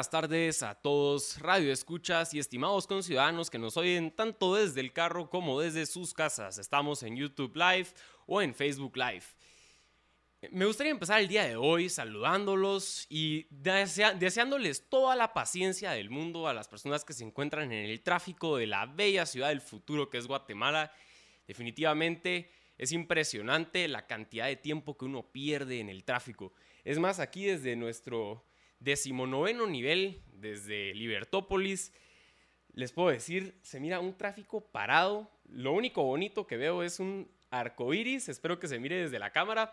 Buenas tardes a todos, radio escuchas y estimados conciudadanos que nos oyen tanto desde el carro como desde sus casas. Estamos en YouTube Live o en Facebook Live. Me gustaría empezar el día de hoy saludándolos y deseándoles toda la paciencia del mundo a las personas que se encuentran en el tráfico de la bella ciudad del futuro que es Guatemala. Definitivamente es impresionante la cantidad de tiempo que uno pierde en el tráfico. Es más, aquí desde nuestro decimonoveno nivel, desde Libertópolis, les puedo decir, se mira un tráfico parado. Lo único bonito que veo es un arco iris, espero que se mire desde la cámara.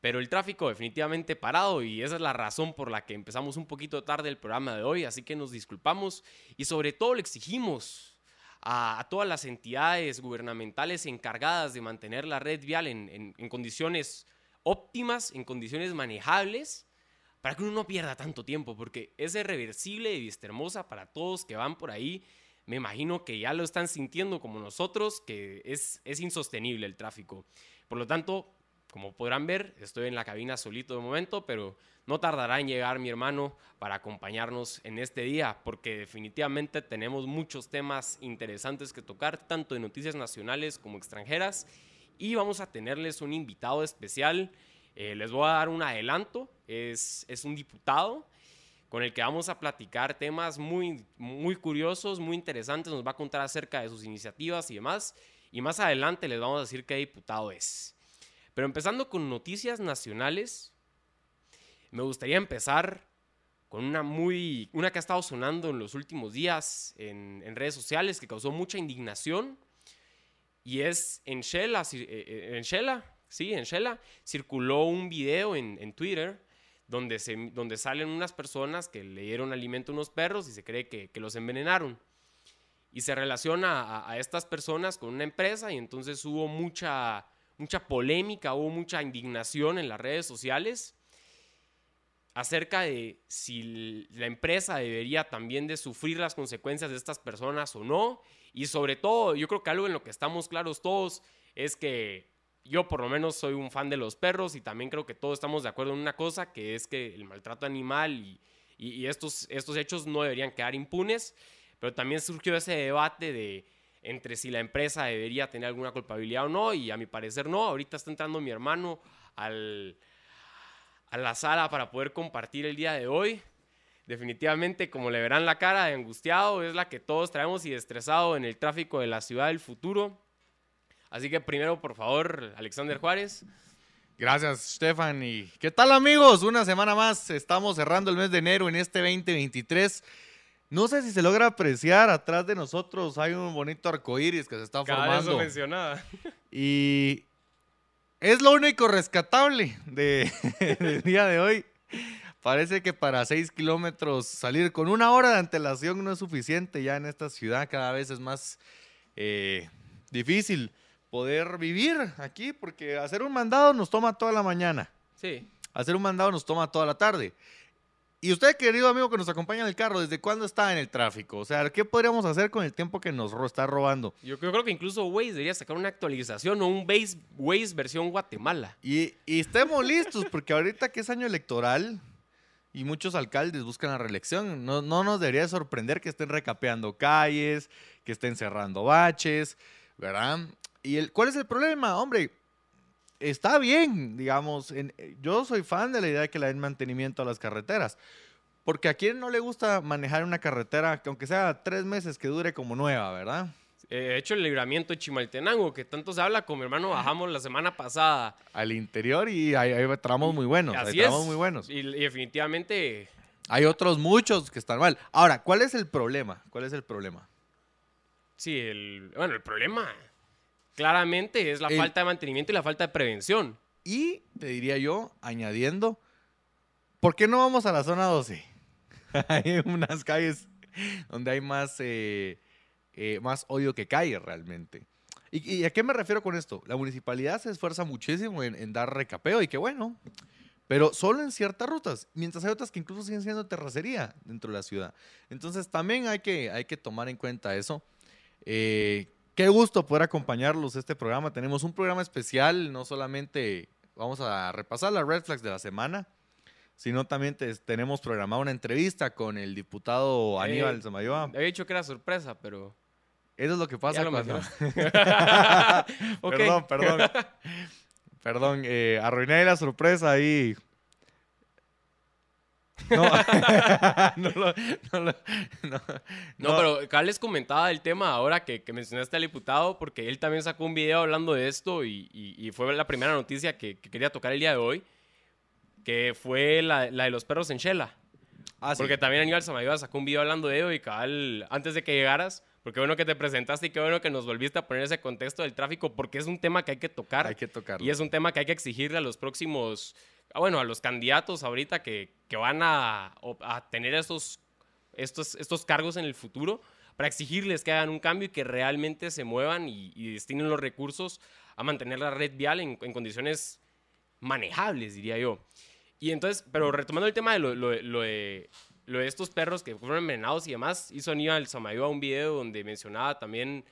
Pero el tráfico definitivamente parado y esa es la razón por la que empezamos un poquito tarde el programa de hoy, así que nos disculpamos y sobre todo le exigimos a, todas las entidades gubernamentales encargadas de mantener la red vial en condiciones óptimas, en condiciones manejables, para que uno no pierda tanto tiempo, porque es irreversible y Vista Hermosa para todos que van por ahí. Me imagino que ya lo están sintiendo como nosotros, que es, es insostenible el tráfico. Por lo tanto, como podrán ver, estoy en la cabina solito de momento, pero no tardará en llegar mi hermano para acompañarnos en este día, porque definitivamente tenemos muchos temas interesantes que tocar, tanto de noticias nacionales como extranjeras, y vamos a tenerles un invitado especial. Eh, les voy a dar un adelanto, es, es un diputado con el que vamos a platicar temas muy, muy curiosos, muy interesantes, nos va a contar acerca de sus iniciativas y demás, y más adelante les vamos a decir qué diputado es. Pero empezando con noticias nacionales, me gustaría empezar con una muy una que ha estado sonando en los últimos días en, redes sociales que causó mucha indignación y es en Shela, eh, eh, en Shela, sí, en Shela circuló un video en, Twitter donde, se, donde salen unas personas que le dieron alimento a unos perros y se cree que, que los envenenaron. Y se relaciona a, a estas personas con una empresa y entonces hubo mucha, mucha polémica, hubo mucha indignación en las redes sociales acerca de si la empresa debería también de sufrir las consecuencias de estas personas o no. Y sobre todo, yo creo que algo en lo que estamos claros todos es que yo por lo menos soy un fan de los perros y también creo que todos estamos de acuerdo en una cosa, que es que el maltrato animal y, estos, hechos no deberían quedar impunes. Pero también surgió ese debate de entre si la empresa debería tener alguna culpabilidad o no, y a mi parecer no. Ahorita está entrando mi hermano a la sala para poder compartir el día de hoy. Definitivamente, como le verán la cara de angustiado, es la que todos traemos y estresado en el tráfico de la ciudad del futuro. Así que primero, por favor, Alexander Juárez. Gracias, Stefan. ¿Y qué tal, amigos? Una semana más. Estamos cerrando el mes de enero en este 2023. No sé si se logra apreciar atrás de nosotros. Hay un bonito arcoíris que se está Cada vez formando. mencionada. Y es lo único rescatable de- del día de hoy. Parece que para 6 kilómetros salir con una hora de antelación no es suficiente ya en esta ciudad. Cada vez es más eh, difícil poder vivir aquí porque hacer un mandado nos toma toda la mañana. Sí. Hacer un mandado nos toma toda la tarde. Y usted, querido amigo que nos acompaña en el carro, ¿desde cuándo está en el tráfico? O sea, ¿qué podríamos hacer con el tiempo que nos ro- está robando? Yo creo, que incluso Waze debería sacar una actualización o un Waze, Waze versión Guatemala. Y, y estemos listos, porque ahorita que es año electoral y muchos alcaldes buscan la reelección, no, no nos debería sorprender que estén recapeando calles, que estén cerrando baches, ¿verdad? ¿Y el, cuál es el problema? Hombre, está bien, digamos, en- yo soy fan de la idea de que le den mantenimiento a las carreteras, porque a quien no le gusta manejar una carretera que aunque sea tres meses que dure como nueva, ¿verdad? Eh, de hecho, el libramiento de Chimaltenango, que tanto se habla, con mi hermano bajamos la semana pasada. Al interior y hay, hay tramos muy buenos, hay Así tramos es. muy buenos. Y, y definitivamente, Hay otros muchos que están mal. Ahora, ¿cuál es el problema? ¿Cuál es el problema? sí, el, bueno, el problema claramente es la El- falta de mantenimiento y la falta de prevención. Y te diría yo, añadiendo, ¿por qué no vamos a la zona 12? hay unas calles donde hay más, eh, eh, más odio que calle realmente. ¿Y, ¿Y, a qué me refiero con esto? La municipalidad se esfuerza muchísimo en, en dar recapeo y qué bueno, pero solo en ciertas rutas, mientras hay otras que incluso siguen siendo terracería dentro de la ciudad. Entonces también hay que, hay que tomar en cuenta eso. Eh, qué gusto poder acompañarlos a este programa. Tenemos un programa especial, no solamente vamos a repasar las red flags de la semana, sino también te, tenemos programada una entrevista con el diputado Aníbal Eh, Samayoa. Había dicho que era sorpresa, pero. Eso es lo que pasa lo cuando... Perdón, perdón. Perdón, eh, arruiné la sorpresa ahí. No, no, lo- no lo- no, No, pero acá les comentaba el tema ahora que, que mencionaste al diputado, porque él también sacó un video hablando de esto y, y- y fue la primera noticia que, que quería tocar el día de hoy, que fue la, la de los perros en Shela. Ah, sí. Porque también Aníbal Samayoa sacó un video hablando de ello y cabal, antes de que llegaras, porque bueno que te presentaste y qué bueno que nos volviste a poner ese contexto del tráfico, porque es un tema que hay que tocar. hay que tocarlo. Y es un tema que hay que exigirle a los próximos, bueno, a los candidatos ahorita que, que van a, tener estos, estos, estos cargos en el futuro, para exigirles que hagan un cambio y que realmente se muevan y, destinen los recursos a mantener la red vial en, condiciones manejables, diría yo. Y entonces, pero retomando el tema de lo de, lo de estos perros que fueron envenenados y demás, hizo Aníbal Samayoa un video donde mencionaba también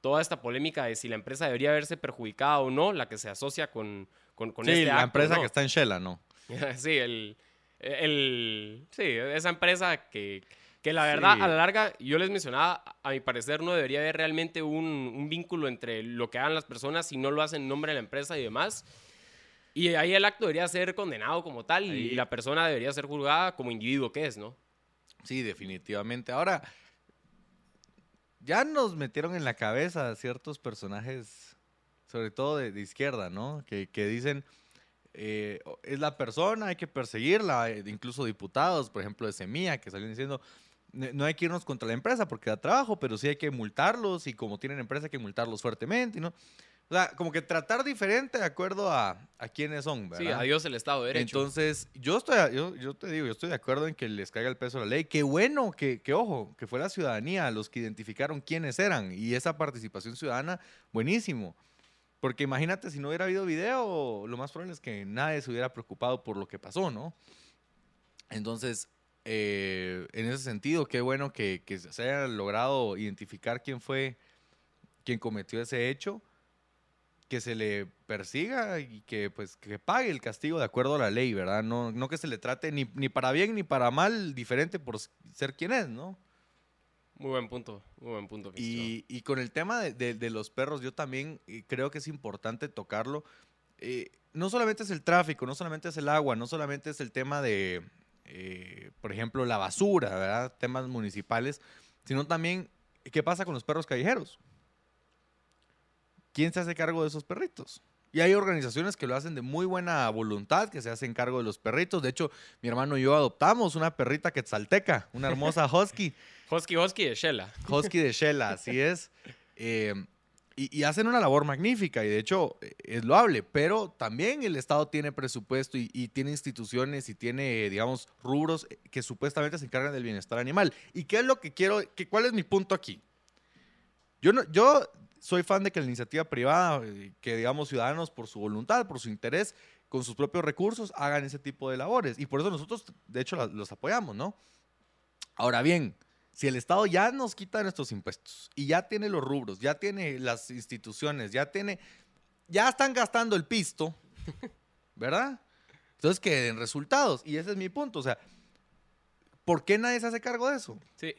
toda esta polémica de si la empresa debería verse perjudicada o no, la que se asocia con, con, con sí, este la acto, empresa ¿no? que está en Shela, ¿no? sí, el, el, sí, esa empresa que, que la verdad, Sí. a la larga, yo les mencionaba, a mi parecer no debería haber realmente un, un vínculo entre lo que hagan las personas si no lo hacen en nombre de la empresa y demás. Y ahí el acto debería ser condenado como tal y Ahí- la persona debería ser juzgada como individuo que es, ¿no? Sí, definitivamente. Ahora, ya nos metieron en la cabeza ciertos personajes, sobre todo de, de izquierda, ¿no? Que, que dicen, eh, es la persona, hay que perseguirla, eh, incluso diputados, por ejemplo, de Semilla, que salieron diciendo, "No- hay que irnos contra la empresa porque da trabajo, pero sí hay que multarlos y como tienen empresa hay que multarlos fuertemente, ¿no? O sea, como que tratar diferente de acuerdo a, a quiénes son, ¿verdad? Sí, adiós el Estado de Derecho. Entonces, yo estoy, yo, yo te digo, yo estoy de acuerdo en que les caiga el peso la ley. Qué bueno que, que, ojo, que fue la ciudadanía los que identificaron quiénes eran y esa participación ciudadana, buenísimo. Porque imagínate si no hubiera habido video, lo más probable es que nadie se hubiera preocupado por lo que pasó, ¿no? Entonces, eh, en ese sentido, qué bueno que, que se haya logrado identificar quién fue quien cometió ese hecho que se le persiga y que pues que pague el castigo de acuerdo a la ley, ¿verdad? No, no que se le trate ni, ni para bien ni para mal diferente por ser quien es, ¿no? Muy buen punto, muy buen punto. Y, y con el tema de, de- de los perros, yo también eh, creo que es importante tocarlo. Eh, no solamente es el tráfico, no solamente es el agua, no solamente es el tema de, eh, por ejemplo, la basura, ¿verdad? Temas municipales, sino también qué pasa con los perros callejeros. ¿Quién se hace cargo de esos perritos? Y hay organizaciones que lo hacen de muy buena voluntad, que se hacen cargo de los perritos. De hecho, mi hermano y yo adoptamos una perrita quetzalteca, una hermosa husky. Hosky Hosky de Shela. Husky de Shela, así es. Eh, y, y hacen una labor magnífica y de hecho eh, es loable, pero también el Estado tiene presupuesto y, y tiene instituciones y tiene, digamos, rubros que supuestamente se encargan del bienestar animal. ¿Y qué es lo que quiero? Que, ¿Cuál es mi punto aquí? Yo, no, yo soy fan de que la iniciativa privada, eh, que digamos ciudadanos por su voluntad, por su interés, con sus propios recursos, hagan ese tipo de labores. Y por eso nosotros, de hecho, los apoyamos, ¿no? Ahora bien, si el Estado ya nos quita nuestros impuestos y ya tiene los rubros, ya tiene las instituciones, ya tiene, ya están gastando el pisto, ¿verdad? Entonces que den resultados. Y ese es mi punto. O sea, ¿por qué nadie se hace cargo de eso? Sí,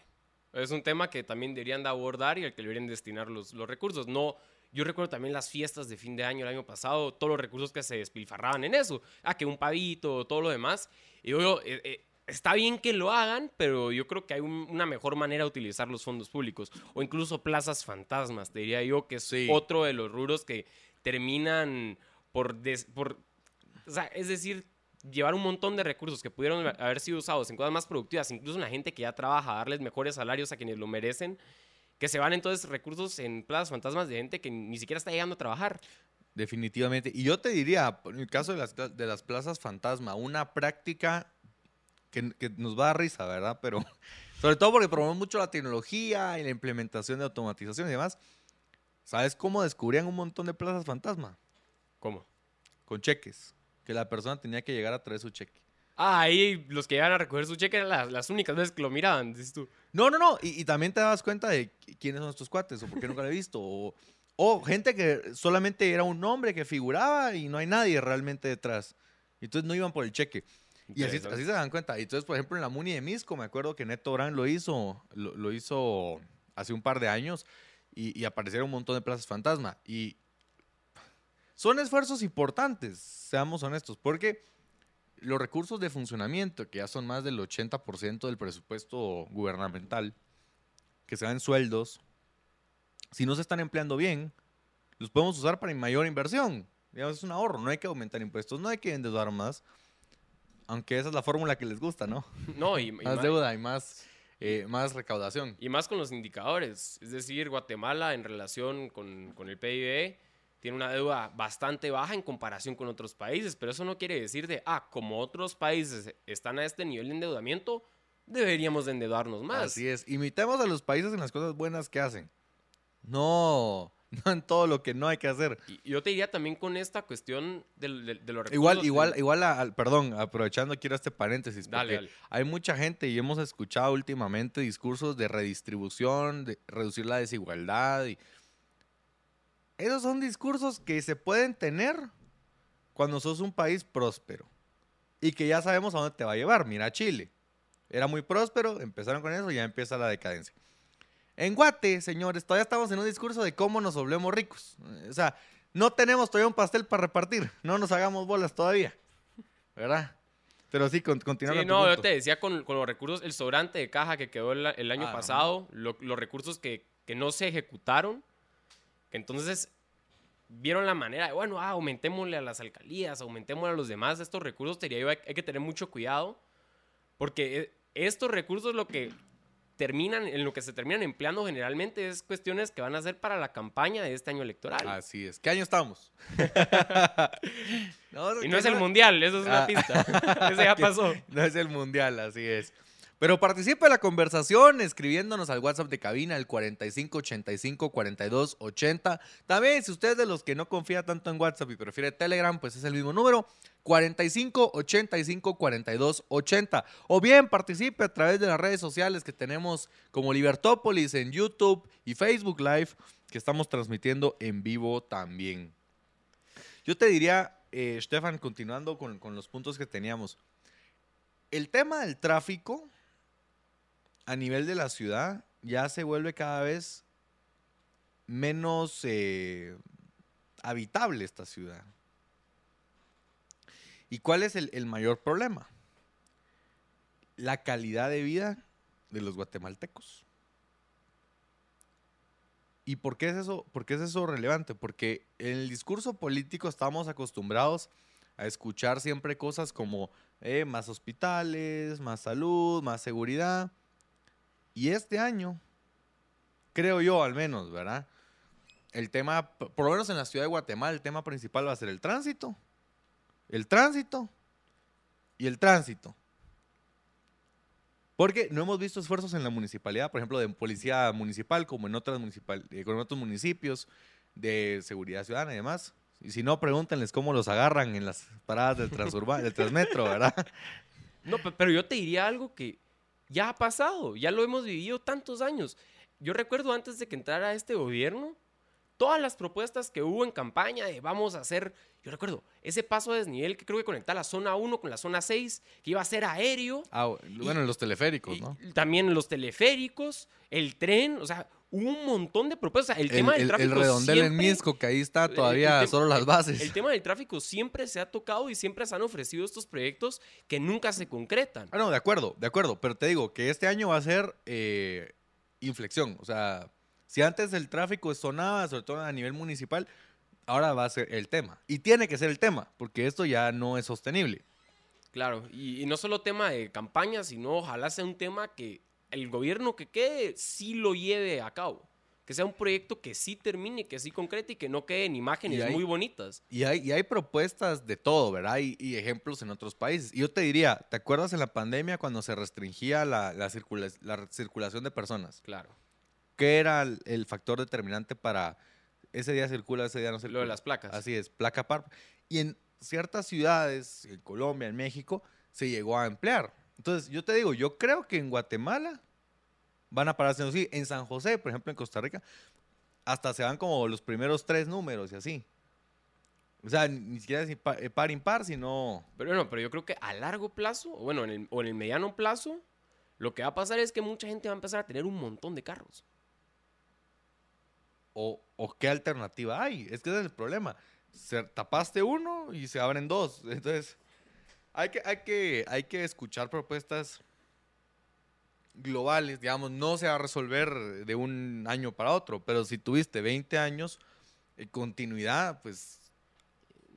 es un tema que también deberían de abordar y al que deberían destinar los, los recursos. No, yo recuerdo también las fiestas de fin de año el año pasado, todos los recursos que se despilfarraban en eso. Ah, que un pavito, todo lo demás. Y yo, eh, eh, está bien que lo hagan, pero yo creo que hay un- una mejor manera de utilizar los fondos públicos. O incluso plazas fantasmas, te diría yo, que es Sí. otro de los rubros que terminan por, des- por o sea, es decir, llevar un montón de recursos que pudieron haber sido usados en cosas más productivas, incluso en la gente que ya trabaja, darles mejores salarios a quienes lo merecen, que se van entonces recursos en plazas fantasmas de gente que ni siquiera está llegando a trabajar. Definitivamente. Y yo te diría, en el caso de las, de las plazas fantasma, una práctica que, que nos va a dar risa, ¿verdad? Pero sobre todo porque promovemos mucho la tecnología y la implementación de automatización y demás. ¿Sabes cómo descubrían un montón de plazas fantasma? ¿Cómo? Con cheques. Que la persona tenía que llegar a traer su cheque. Ah, ahí los que iban a recoger su cheque eran las, las únicas veces que lo miraban, dices tú. No, no, no. Y, y también te das cuenta de qui- quiénes son estos cuates o por qué nunca lo he visto. O, o gente que solamente era un nombre que figuraba y no hay nadie realmente detrás. Entonces no iban por el cheque. Y así, así se dan cuenta. Y entonces, por ejemplo, en la Muni de Misco, me acuerdo que Neto Brand lo hizo, lo, lo hizo hace un par de años y, y aparecieron un montón de plazas fantasma. Y son esfuerzos importantes, seamos honestos, porque los recursos de funcionamiento, que ya son más del 80% del presupuesto gubernamental, que se dan en sueldos, si no se están empleando bien, los podemos usar para mayor inversión. Digamos, es un ahorro, no hay que aumentar impuestos, no hay que endeudar más. Aunque esa es la fórmula que les gusta, ¿no? No, y, y Más deuda y más, eh, más recaudación. y más con los indicadores. Es decir, Guatemala en relación con, con el PIB tiene una deuda bastante baja en comparación con otros países, pero eso no quiere decir de, ah, como otros países están a este nivel de endeudamiento, deberíamos de endeudarnos más. Así es. Imitemos a los países en las cosas buenas que hacen. No, no en todo lo que no hay que hacer. Y yo te diría también con esta cuestión del- del- de, los recursos. Igual, igual, igual, a- al- perdón, aprovechando quiero este paréntesis, porque Dale, dale. hay mucha gente y hemos escuchado últimamente discursos de redistribución, de reducir la desigualdad. Y... Esos son discursos que se pueden tener cuando sos un país próspero y que ya sabemos a dónde te va a llevar. Mira Chile, era muy próspero, empezaron con eso y ya empieza la decadencia. En Guate, señores, todavía estamos en un discurso de cómo nos volvemos ricos. O sea, no tenemos todavía un pastel para repartir. No nos hagamos bolas todavía. ¿Verdad? Pero sí, con, continuando. Sí, no, yo punto. te decía con, con los recursos, el sobrante de caja que quedó el, el año Ah, pasado, lo- los recursos que, que no se ejecutaron, que entonces vieron la manera de, bueno, ah, aumentémosle a las alcaldías, aumentémosle a los demás estos recursos, te diría yo, hay, hay que tener mucho cuidado, porque eh, estos recursos lo que terminan, en lo que se terminan empleando generalmente es cuestiones que van a ser para la campaña de este año electoral. Así es. ¿Qué año estamos? y no es el mundial, eso es una Ah. pista. Ese ya pasó. No es el mundial, así es. Pero participe en la conversación escribiéndonos al WhatsApp de cabina, el 4585-4280. También, si usted es de los que no confía tanto en WhatsApp y prefiere Telegram, pues es el mismo número, 4585-4280. O bien, participe a través de las redes sociales que tenemos como Libertópolis en YouTube y Facebook Live, que estamos transmitiendo en vivo también. Yo te diría, eh, Stefan, continuando con, con los puntos que teníamos. El tema del tráfico a nivel de la ciudad ya se vuelve cada vez menos eh, habitable esta ciudad. ¿Y cuál es el, mayor problema? La calidad de vida de los guatemaltecos. ¿Y por qué es eso, por qué es eso relevante? Porque en el discurso político estamos acostumbrados a escuchar siempre cosas como eh, más hospitales, más salud, más seguridad. Y este año, creo yo al menos, ¿verdad? El tema, por lo menos en la ciudad de Guatemala, el tema principal va a ser el tránsito. El tránsito y el tránsito. Porque no hemos visto esfuerzos en la municipalidad, por ejemplo, de policía municipal, como en, otras municipal, eh, como en otros municipios, de seguridad ciudadana y demás. Y si no, pregúntenles cómo los agarran en las paradas del, del Transmetro, ¿verdad? No, pe- pero yo te diría algo que ya ha pasado, ya lo hemos vivido tantos años. Yo recuerdo antes de que entrara este gobierno, todas las propuestas que hubo en campaña de vamos a hacer, yo recuerdo, ese paso de desnivel que creo que conecta la zona 1 con la zona 6, que iba a ser aéreo, Ah, bueno, en los teleféricos, y ¿no? también los teleféricos, el tren, o sea, un montón de propuestas. El, El, tema del el- el tráfico redondel en siempre- Misco, que ahí está el- todavía el solo las bases. El tema del tráfico siempre se ha tocado y siempre se han ofrecido estos proyectos que nunca se concretan. Ah, no, de acuerdo, de acuerdo. Pero te digo que este año va a ser eh, inflexión. O sea, si antes el tráfico sonaba, sobre todo a nivel municipal, ahora va a ser el tema. Y tiene que ser el tema, porque esto ya no es sostenible. Claro, y, y no solo tema de campaña, sino ojalá sea un tema que el gobierno que quede sí lo lleve a cabo. Que sea un proyecto que sí termine, que sí concrete y que no quede en imágenes Y hay- muy bonitas. Y hay, y hay propuestas de todo, ¿verdad? Y, y ejemplos en otros países. Y yo te diría, ¿te acuerdas en la pandemia cuando se restringía la, la, circula- la circulación de personas? Claro. ¿Qué era el, el factor determinante para ese día circula, ese día no circula? Lo de las placas. Así es, placa par. Y en ciertas ciudades, en Colombia, en México, se llegó a emplear. Entonces, yo te digo, yo creo que en Guatemala van a parar haciendo así. En San José, por ejemplo, en Costa Rica, hasta se van como los primeros tres números y así. O sea, ni siquiera es eh, par impar, sino... Pero no, pero yo creo que a largo plazo, o bueno, en el, o en el mediano plazo, lo que va a pasar es que mucha gente va a empezar a tener un montón de carros. O, o qué alternativa hay. Es que ese es el problema. Se, tapaste uno y se abren dos. Entonces, hay que, hay que, hay que escuchar propuestas globales. Digamos, no se va a resolver de un año para otro. Pero si tuviste 20 años, eh, continuidad, pues,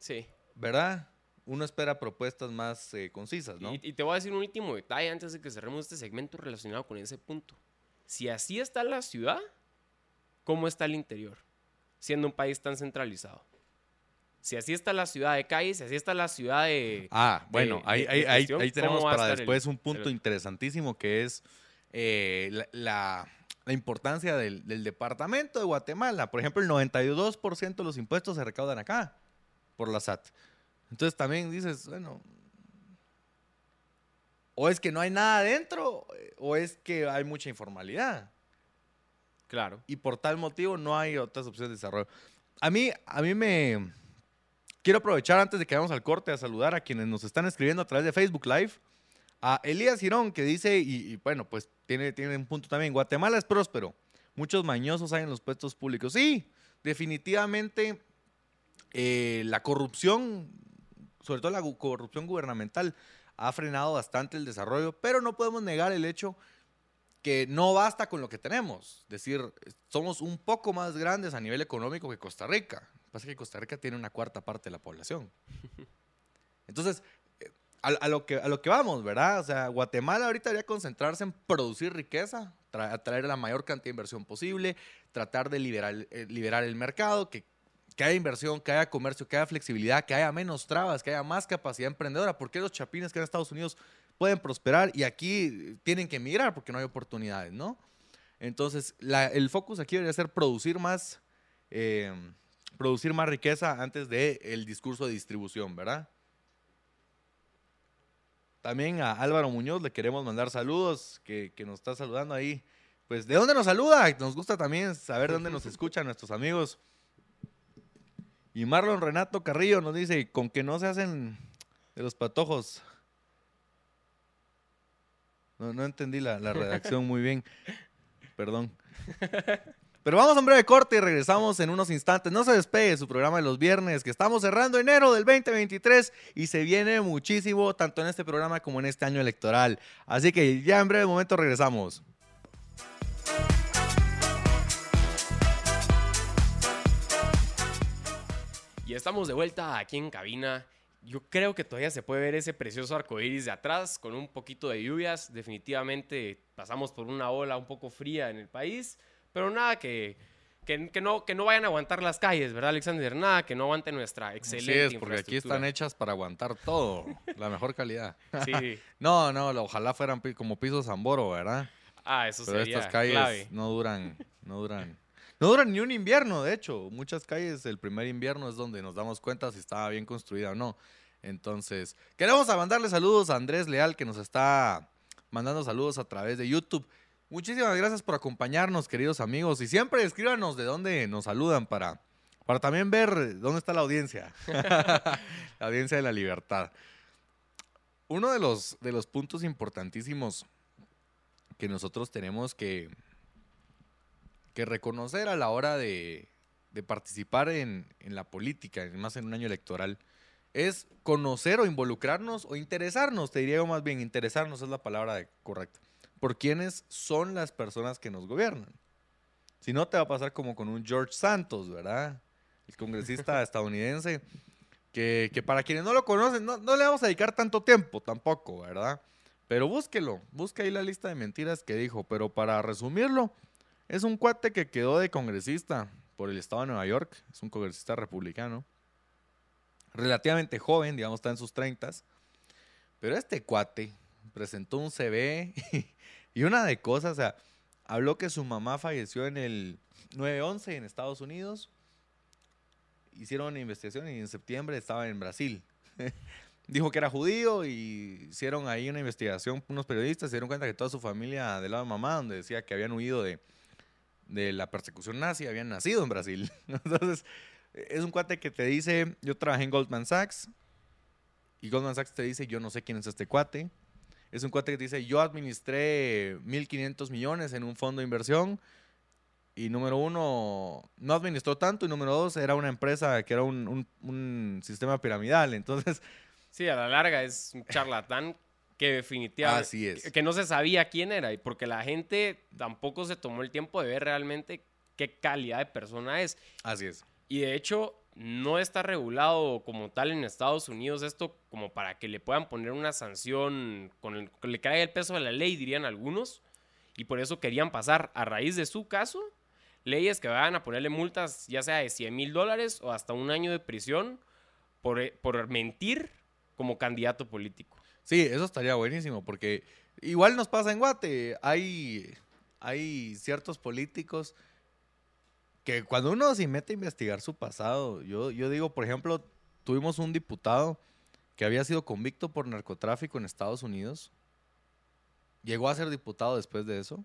Sí. ¿verdad? Uno espera propuestas más eh, concisas, ¿no? Y, y te voy a decir un último detalle antes de que cerremos este segmento relacionado con ese punto. Si así está la ciudad, ¿cómo está el interior? Siendo un país tan centralizado. Si así está la ciudad de calles, si así está la ciudad de... Ah, bueno, de- ahí, de- ahí, ahí- gestión, ahí ¿cómo tenemos para el- después un punto el- interesantísimo que es eh, la, la- la importancia del, del departamento de Guatemala. Por ejemplo, el 92% de los impuestos se recaudan acá por la SAT. Entonces también dices, bueno, o es que no hay nada adentro eh, o es que hay mucha informalidad Claro. y por tal motivo no hay otras opciones de desarrollo. A mí, a mí me... Quiero aprovechar antes de que vayamos al corte a saludar a quienes nos están escribiendo a través de Facebook Live. A Elías Girón que dice, y, bueno, pues tiene, tiene un punto también, Guatemala es próspero. Muchos mañosos hay en los puestos públicos. Sí, definitivamente eh, la corrupción, sobre todo la corrupción gubernamental, ha frenado bastante el desarrollo, pero no podemos negar el hecho que no basta con lo que tenemos. Es decir, somos un poco más grandes a nivel económico que Costa Rica. Lo que pasa es que Costa Rica tiene una cuarta parte de la población. Entonces, eh, a, a lo que, a lo que vamos, ¿verdad? O sea, Guatemala ahorita debería concentrarse en producir riqueza, tra- atraer la mayor cantidad de inversión posible, tratar de liberar, eh, liberar el mercado, que, que haya inversión, que haya comercio, que haya flexibilidad, que haya menos trabas, que haya más capacidad emprendedora. ¿Por qué los chapines que en Estados Unidos pueden prosperar y aquí tienen que emigrar porque no hay oportunidades, ¿no? Entonces, el focus aquí debería ser producir más, eh, producir más riqueza antes del el discurso de distribución, ¿verdad? También a Álvaro Muñoz le queremos mandar saludos, que, que nos está saludando ahí. Pues, ¿de dónde nos saluda? Nos gusta también saber dónde nos escuchan nuestros amigos. Y Marlon Renato Carrillo nos dice, con que no se hacen de los patojos. No, no entendí la, la redacción muy bien. Perdón. Pero vamos a un breve corte y regresamos en unos instantes. No se despegue de su programa de los viernes, que estamos cerrando enero del 2023 y se viene muchísimo, tanto en este programa como en este año electoral. Así que ya en breve momento regresamos. Y estamos de vuelta aquí en cabina. Yo creo que todavía se puede ver ese precioso arco iris de atrás con un poquito de lluvias. Definitivamente pasamos por una ola un poco fría en el país, pero nada que, que, que no, que no vayan a aguantar las calles, ¿verdad, Alexander? Nada que no aguante nuestra excelente Así es, porque aquí están hechas para aguantar todo, la mejor calidad. Sí. No, no, ojalá fueran como pisos Zamboro, ¿verdad? Ah, eso Pero sería estas calles clave. no duran, no duran. No duran ni un invierno, de hecho. Muchas calles, el primer invierno es donde nos damos cuenta si estaba bien construida o no. Entonces, queremos mandarle saludos a Andrés Leal, que nos está mandando saludos a través de YouTube. Muchísimas gracias por acompañarnos, queridos amigos. Y siempre escríbanos de dónde nos saludan para, para también ver dónde está la audiencia. la audiencia de la libertad. Uno de los, de los puntos importantísimos que nosotros tenemos que, que reconocer a la hora de, de participar en, en la política, más en un año electoral, es conocer o involucrarnos o interesarnos, te diría yo más bien, interesarnos es la palabra correcta, por quiénes son las personas que nos gobiernan. Si no, te va a pasar como con un George Santos, ¿verdad? El congresista estadounidense, que, que para quienes no lo conocen, no, no le vamos a dedicar tanto tiempo tampoco, ¿verdad? Pero búsquelo, busca ahí la lista de mentiras que dijo, pero para resumirlo, Es un cuate que quedó de congresista por el estado de Nueva York. Es un congresista republicano. Relativamente joven, digamos, está en sus 30. Pero este cuate presentó un CV y una de cosas, o sea, habló que su mamá falleció en el 9-11 en Estados Unidos. Hicieron una investigación y en septiembre estaba en Brasil. Dijo que era judío y hicieron ahí una investigación unos periodistas, se dieron cuenta que toda su familia del lado de mamá, donde decía que habían huido de, de la persecución nazi, habían nacido en Brasil. Entonces, es un cuate que te dice, yo trabajé en Goldman Sachs, y Goldman Sachs te dice, yo no sé quién es este cuate. Es un cuate que te dice, yo administré 1.500 millones en un fondo de inversión, y número uno, no administró tanto, y número dos, era una empresa que era un, un, sistema piramidal. Entonces... Sí, a la larga es un charlatán que definitivamente Así es. que- no se sabía quién era y porque la gente tampoco se tomó el tiempo de ver realmente qué calidad de persona es. Así es. Y de hecho, no está regulado como tal en Estados Unidos esto como para que le puedan poner una sanción con el, que le caiga el peso de la ley, dirían algunos. Y por eso querían pasar a raíz de su caso leyes que vayan a ponerle multas ya sea de 100 mil dólares o hasta un año de prisión por, por mentir como candidato político. Sí, eso estaría buenísimo, porque igual nos pasa en Guate. Hay, hay ciertos políticos que cuando uno se mete a investigar su pasado, yo, yo digo, por ejemplo, tuvimos un diputado que había sido convicto por narcotráfico en Estados Unidos, llegó a ser diputado después de eso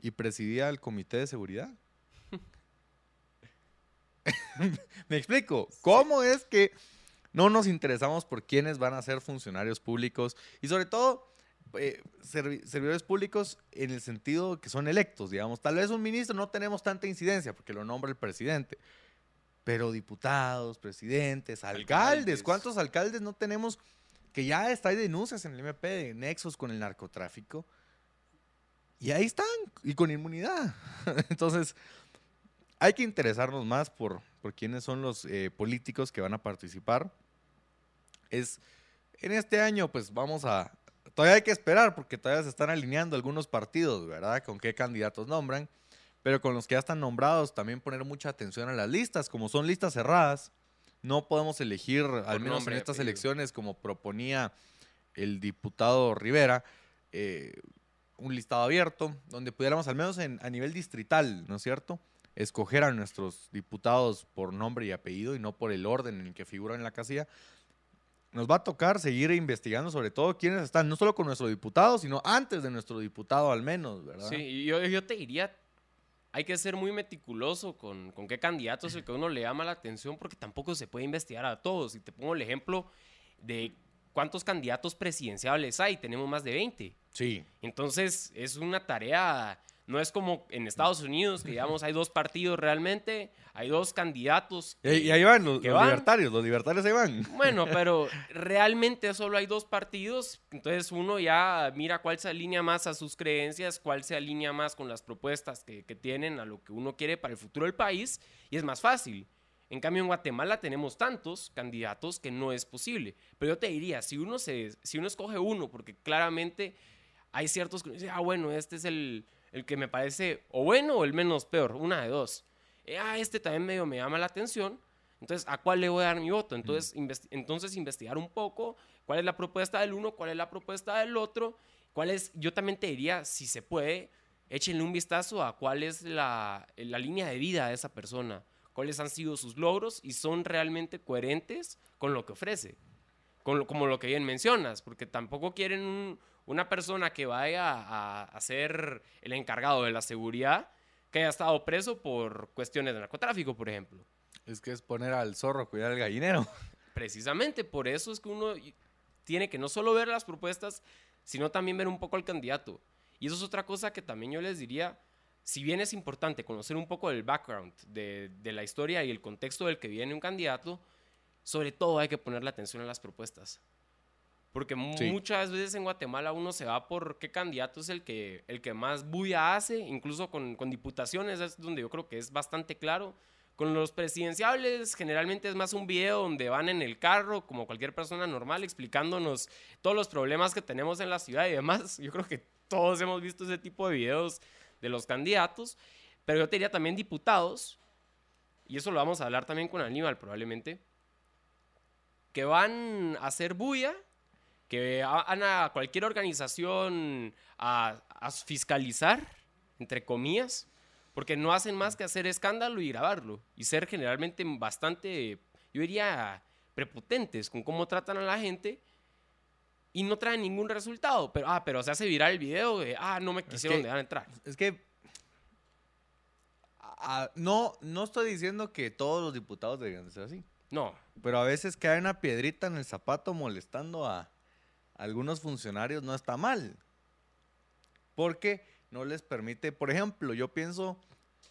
y presidía el comité de seguridad. Me explico, ¿cómo es que no nos interesamos por quiénes van a ser funcionarios públicos y sobre todo eh, servi- servidores públicos en el sentido que son electos, digamos. Tal vez un ministro no tenemos tanta incidencia porque lo nombra el presidente, pero diputados, presidentes, alcaldes, Alcaldes. ¿cuántos alcaldes no tenemos que ya está hay denuncias en el MP de nexos con el narcotráfico? Y ahí están, y con inmunidad. Entonces, hay que interesarnos más por, por quiénes son los eh, políticos que van a participar. Es, en este año, pues vamos a, todavía hay que esperar porque todavía se están alineando algunos partidos, ¿verdad? Con qué candidatos nombran. Pero con los que ya están nombrados, también poner mucha atención a las listas. Como son listas cerradas, no podemos elegir, al menos en estas elecciones, como proponía el diputado Rivera, eh, un listado abierto, donde pudiéramos, al menos en- a nivel distrital, ¿no es cierto? Escoger a nuestros diputados por nombre y apellido y no por el orden en el que figuran en la casilla. Nos va a tocar seguir investigando sobre todo quiénes están, no solo con nuestro diputado, sino antes de nuestro diputado al menos, ¿verdad? Sí, yo, yo te diría, hay que ser muy meticuloso con, con qué candidato es el que a uno le llama la atención, porque tampoco se puede investigar a todos. Y te pongo el ejemplo de cuántos candidatos presidenciales hay, tenemos más de 20. Sí. Entonces, es una tarea, no es como en Estados Unidos, que digamos, hay dos partidos realmente, hay dos candidatos. Y, que- y ahí van los, que los van. libertarios, los libertarios ahí van. Bueno, pero realmente solo hay dos partidos, entonces uno ya mira cuál se alinea más a sus creencias, cuál se alinea más con las propuestas que, que tienen, a lo que uno quiere para el futuro del país, y es más fácil. En cambio, en Guatemala tenemos tantos candidatos que no es posible. Pero yo te diría, si uno, se, si uno escoge uno, porque claramente hay ciertos que ah, bueno, este es el, el que me parece o bueno o el menos peor, una de dos. Eh, ah, este también medio me llama la atención, entonces, ¿a cuál le voy a dar mi voto? Entonces, investi- entonces investigar un poco cuál es la propuesta del uno, cuál es la propuesta del otro, cuál es, yo también te diría, si se puede, échenle un vistazo a cuál es la, la línea de vida de esa persona, cuáles han sido sus logros y son realmente coherentes con lo que ofrece, con lo- como lo que bien mencionas, porque tampoco quieren un- una persona que vaya a, a ser el encargado de la seguridad que haya estado preso por cuestiones de narcotráfico, por ejemplo. Es que es poner al zorro a cuidar al gallinero. Precisamente por eso es que uno tiene que no solo ver las propuestas, sino también ver un poco al candidato. Y eso es otra cosa que también yo les diría, si bien es importante conocer un poco del background de, de la historia y el contexto del que viene un candidato, sobre todo hay que ponerle atención a las propuestas. Porque Sí. muchas veces en Guatemala uno se va por qué candidato es el que, el que más bulla hace, incluso con, con diputaciones, es donde yo creo que es bastante claro. Con los presidenciables generalmente es más un video donde van en el carro, como cualquier persona normal, explicándonos todos los problemas que tenemos en la ciudad y demás. Yo creo que todos hemos visto ese tipo de videos de los candidatos, pero yo te diría también diputados, y eso lo vamos a hablar también con Aníbal probablemente, que van a hacer bulla, que van a cualquier organización a, a fiscalizar, entre comillas, porque no hacen más que hacer escándalo y grabarlo, y ser generalmente bastante, yo diría, prepotentes con cómo tratan a la gente y no traen ningún resultado. Pero, ah, pero se hace viral el video de, ah, no me quisieron dejar entrar. Es que no, no estoy diciendo que todos los diputados deberían ser así. No. Pero a veces cae una piedrita en el zapato molestando a algunos funcionarios no está mal. Porque no les permite, por ejemplo, yo pienso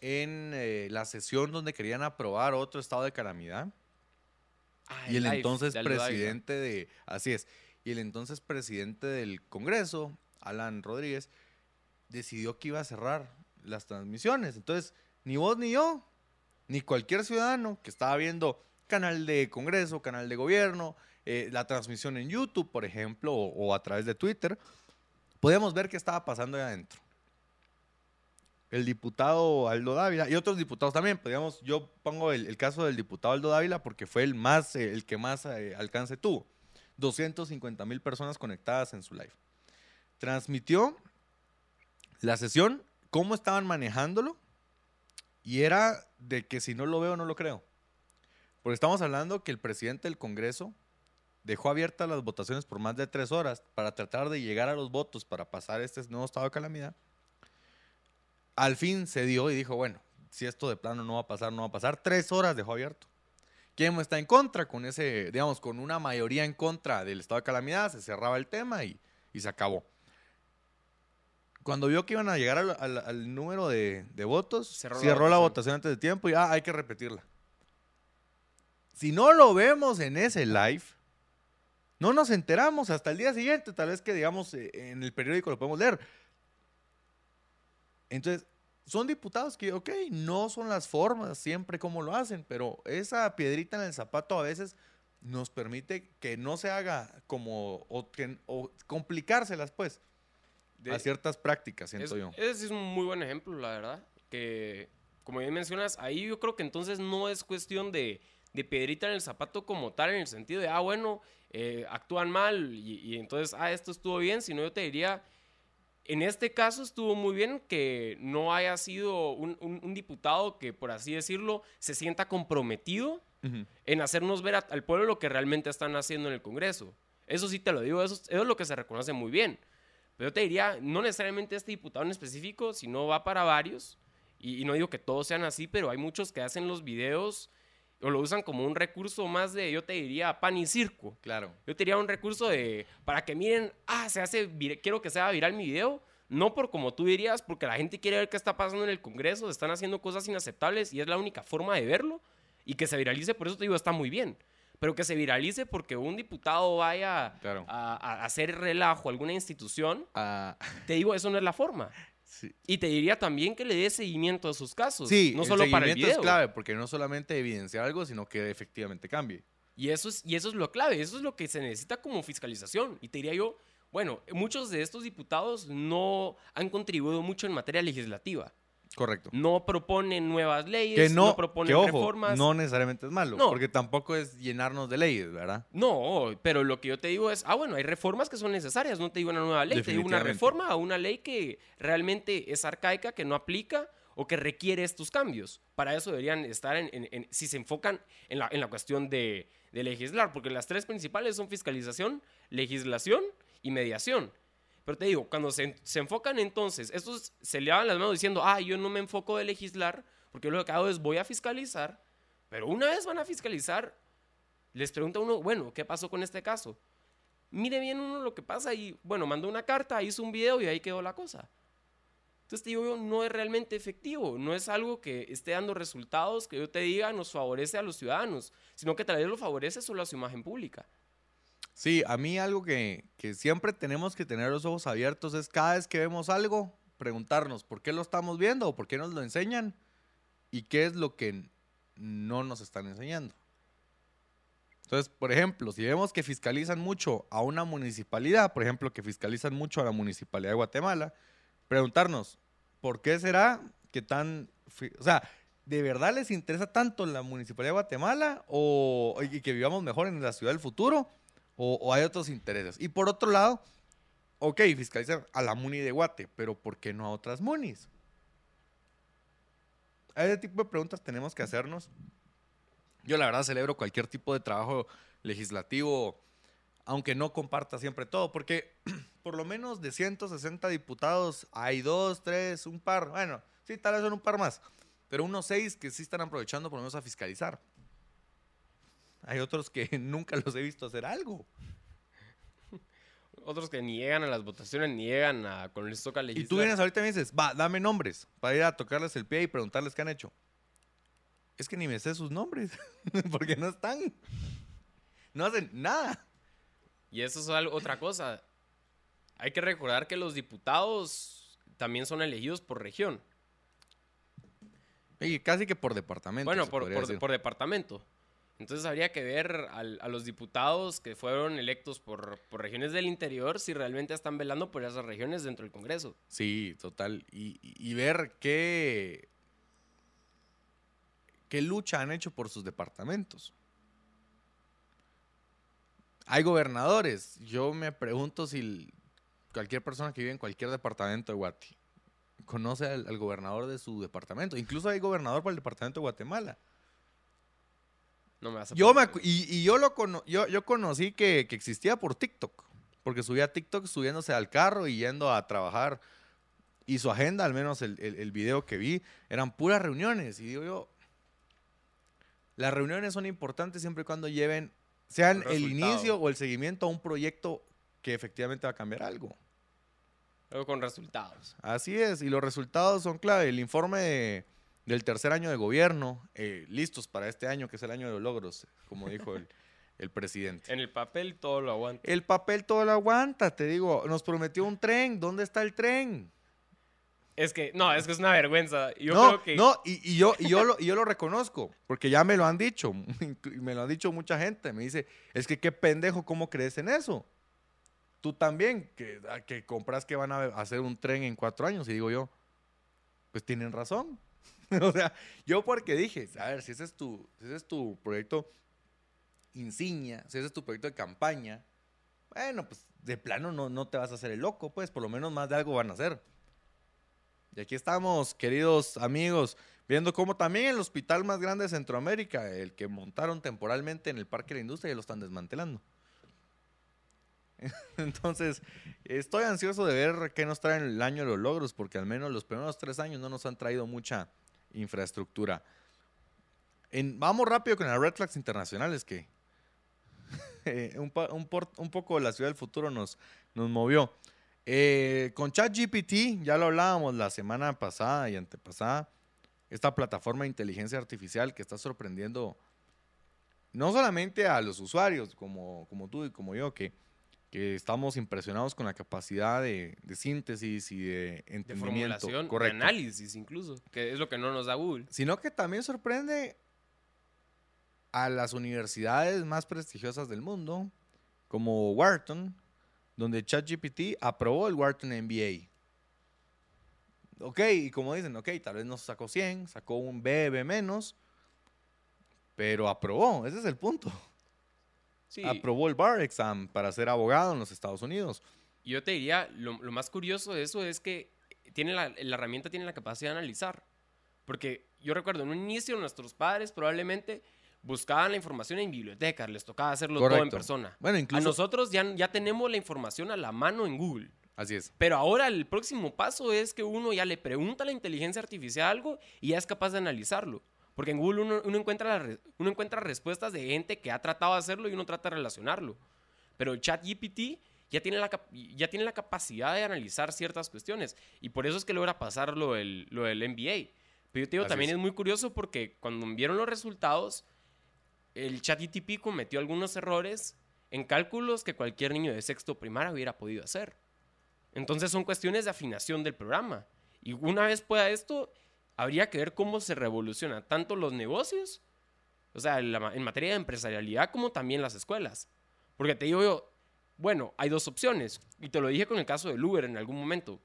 en eh, la sesión donde querían aprobar otro estado de calamidad. Ah, y el live entonces presidente de, así es, y el entonces presidente del Congreso, Alan Rodríguez, decidió que iba a cerrar las transmisiones. Entonces, ni vos ni yo, ni cualquier ciudadano que estaba viendo canal de Congreso, canal de gobierno, eh, la transmisión en YouTube, por ejemplo, o, a través de Twitter, podíamos ver qué estaba pasando ahí adentro. El diputado Aldo Dávila y otros diputados también, digamos, yo pongo el, el caso del diputado Aldo Dávila porque fue el más, eh, el que más eh, alcance tuvo. 250 mil personas conectadas en su live. Transmitió la sesión, cómo estaban manejándolo, y era de que si no lo veo, no lo creo. Porque estamos hablando que el presidente del Congreso dejó abiertas las votaciones por más de tres horas para tratar de llegar a los votos para pasar este nuevo estado de calamidad. Al fin se dio y dijo, bueno, si esto de plano no va a pasar, no va a pasar. Tres horas dejó abierto. ¿Quién está en contra? Con ese, digamos, con una mayoría en contra del estado de calamidad, se cerraba el tema y, y se acabó. Cuando vio que iban a llegar al, al- al número de, de votos, Cerró cerró, la la, votación. votación antes de tiempo y ah, hay que repetirla. Si no lo vemos en ese live, no nos enteramos hasta el día siguiente, tal vez que digamos eh, en el periódico lo podemos leer. Entonces, son diputados que, ok, no son las formas siempre como lo hacen, pero esa piedrita en el zapato a veces nos permite que no se haga como, o, que- o complicárselas pues, De- a ciertas prácticas, siento Es- yo. Ese es un muy buen ejemplo, la verdad. Que, como bien mencionas, ahí yo creo que entonces no es cuestión de, de piedrita en el zapato como tal, en el sentido de, ah, bueno, eh, actúan mal y, y entonces, ah, esto estuvo bien, sino yo te diría, en este caso estuvo muy bien que no haya sido un, un- un diputado que, por así decirlo, se sienta comprometido en hacernos ver a- al pueblo lo que realmente están haciendo en el Congreso. Eso sí te lo digo, eso, es- eso es lo que se reconoce muy bien. Pero yo te diría, no necesariamente este diputado en específico, sino va para varios. Y, y no digo que todos sean así, pero hay muchos que hacen los videos o lo usan como un recurso más de, yo te diría, pan y circo. Claro. Yo te diría un recurso de, para que miren, ah, se hace, quiero que sea viral mi video. No por como tú dirías, porque la gente quiere ver qué está pasando en el Congreso, están haciendo cosas inaceptables y es la única forma de verlo. Y que se viralice, por eso te digo, está muy bien. Pero que se viralice porque un diputado vaya Claro. a, a hacer relajo a alguna institución, Ah, te digo, eso no es la forma. Sí. Y te diría también que le dé seguimiento a sus casos. Sí, no el solo para el video. es clave porque no solamente evidenciar algo, sino que efectivamente cambie. Y eso, es, y eso es lo clave, eso es lo que se necesita como fiscalización. Y te diría yo, bueno, muchos de estos diputados no han contribuido mucho en materia legislativa. Correcto. No proponen nuevas leyes, Que no, proponen que ojo, reformas. no necesariamente es malo, No. porque tampoco es llenarnos de leyes, ¿verdad? No, pero lo que yo te digo es, ah, bueno, hay reformas que son necesarias, no te digo una nueva ley, te digo una reforma a una ley que realmente es arcaica, que no aplica o que requiere estos cambios. Para eso deberían estar en, en- en- si se enfocan en la, en la cuestión de, de legislar, porque las tres principales son fiscalización, legislación y mediación. Pero te digo, cuando se, se enfocan entonces, estos se le dan las manos diciendo, ah, yo no me enfoco de legislar, porque lo que hago es voy a fiscalizar, pero una vez van a fiscalizar, les pregunta uno, bueno, ¿qué pasó con este caso? Mire bien uno lo que pasa y, bueno, mandó una carta, hizo un video y ahí quedó la cosa. Entonces te digo yo, no es realmente efectivo, no es algo que esté dando resultados que yo te diga nos favorece a los ciudadanos, sino que tal vez lo favorece solo a su imagen pública. Sí, a mí algo que, que siempre tenemos que tener los ojos abiertos es cada vez que vemos algo, preguntarnos por qué lo estamos viendo o por qué nos lo enseñan y qué es lo que no nos están enseñando. Entonces, por ejemplo, si vemos que fiscalizan mucho a una municipalidad, por ejemplo, que fiscalizan mucho a la municipalidad de Guatemala, preguntarnos, ¿Por qué será que tan... O sea, ¿de verdad les interesa tanto la Municipalidad de Guatemala o y que vivamos mejor en la ciudad del futuro? ¿O, hay otros intereses? Y por otro lado, ok, fiscalizar a la Muni de Guate, pero ¿por qué no a otras Munis? A ese tipo de preguntas tenemos que hacernos. Yo la verdad celebro cualquier tipo de trabajo legislativo, aunque no comparta siempre todo, porque por lo menos de 160 diputados hay dos, tres, un par, bueno, sí, tal vez son un par más, pero unos seis que sí están aprovechando por lo menos a fiscalizar. Hay otros que nunca los he visto hacer algo. Otros que ni llegan a las votaciones, ni llegan a con el toca Y tú vienes ahorita y me dices, va, dame nombres para ir a tocarles el pie y preguntarles qué han hecho. Es que ni me sé sus nombres, porque no están. No hacen nada. Y eso es algo, otra cosa. Hay que recordar que los diputados también son elegidos por región. Y casi que por departamento. Bueno, por, por, departamento. Entonces habría que ver a los diputados que fueron electos por, regiones del interior si realmente están velando por esas regiones dentro del Congreso. Sí, total. Y, ver qué, lucha han hecho por sus departamentos. Hay gobernadores. Yo me pregunto si cualquier persona que vive en cualquier departamento de Guati conoce al, gobernador de su departamento. Incluso hay gobernador para el departamento de Guatemala. No me vas a yo y, yo lo yo, yo conocí que, existía por TikTok. Porque subía TikTok subiéndose al carro y yendo a trabajar. Y su agenda, al menos el, el video que vi, eran puras reuniones. Y digo yo, las reuniones son importantes siempre y cuando lleven sean el inicio o el seguimiento a un proyecto que efectivamente va a cambiar algo. Algo con resultados. Así es, y los resultados son clave. El informe del tercer año de gobierno, eh, listos para este año, que es el año de los logros, como dijo el, el presidente. En el papel todo lo aguanta. El papel todo lo aguanta, te digo. Nos prometió un tren. ¿Dónde está el tren? Es que, no, es que es una vergüenza. Yo no, creo que... no, y, yo, y yo, lo, yo lo reconozco, porque ya me lo han dicho, y me lo han dicho mucha gente. Me dice, es que qué pendejo, ¿cómo crees en eso? Tú también, que, que compras que van a hacer un tren en cuatro años, y digo yo, pues tienen razón. o sea, yo porque dije, a ver, si ese es tu, ese es tu proyecto insignia, si ese es tu proyecto de campaña, bueno, pues de plano no, no te vas a hacer el loco, pues por lo menos más de algo van a hacer. Y aquí estamos, queridos amigos, viendo cómo también el hospital más grande de Centroamérica, el que montaron temporalmente en el Parque de la Industria, ya lo están desmantelando. Entonces, estoy ansioso de ver qué nos traen el año los logros, porque al menos los primeros tres años no nos han traído mucha infraestructura. vamos rápido con las red flags internacionales que un, un, poco la ciudad del futuro nos, nos movió. Eh, con ChatGPT, ya lo hablábamos la semana pasada y antepasada, esta plataforma de inteligencia artificial que está sorprendiendo no solamente a los usuarios como, como tú y como yo, que, que estamos impresionados con la capacidad de, síntesis y de entendimiento. De de análisis incluso, que es lo que no nos da Google. Sino que también sorprende a las universidades más prestigiosas del mundo, como Wharton, donde ChatGPT aprobó el Wharton MBA. Ok, y como dicen, ok, tal vez no sacó 100, sacó un BB menos, pero aprobó, ese es el punto. Sí. Aprobó el bar exam para ser abogado en los Estados Unidos. Yo te diría, lo, más curioso de eso es que tiene la, la, herramienta tiene la capacidad de analizar. Porque yo recuerdo, en un inicio nuestros padres probablemente buscaban la información en bibliotecas, les tocaba hacerlo todo en persona. Bueno, incluso... A nosotros ya, ya tenemos la información a la mano en Google. Así es. Pero ahora el próximo paso es que uno ya le pregunta a la inteligencia artificial algo y ya es capaz de analizarlo. Porque en Google uno, encuentra, uno encuentra respuestas de gente que ha tratado de hacerlo y uno trata de relacionarlo. Pero el chat GPT ya tiene, la, ya tiene la capacidad de analizar ciertas cuestiones. Y por eso es que logra pasar lo del, lo del MBA. Pero yo te digo, también es. es muy curioso porque cuando vieron los resultados, el ChatGPT cometió algunos errores en cálculos que cualquier niño de sexto primaria hubiera podido hacer. Entonces son cuestiones de afinación del programa. Y una vez pueda esto, habría que ver cómo se revoluciona tanto los negocios, o sea, en, materia de empresarialidad, como también las escuelas. Porque te digo yo, bueno, hay dos opciones, y te lo dije con el caso del Uber en algún momento.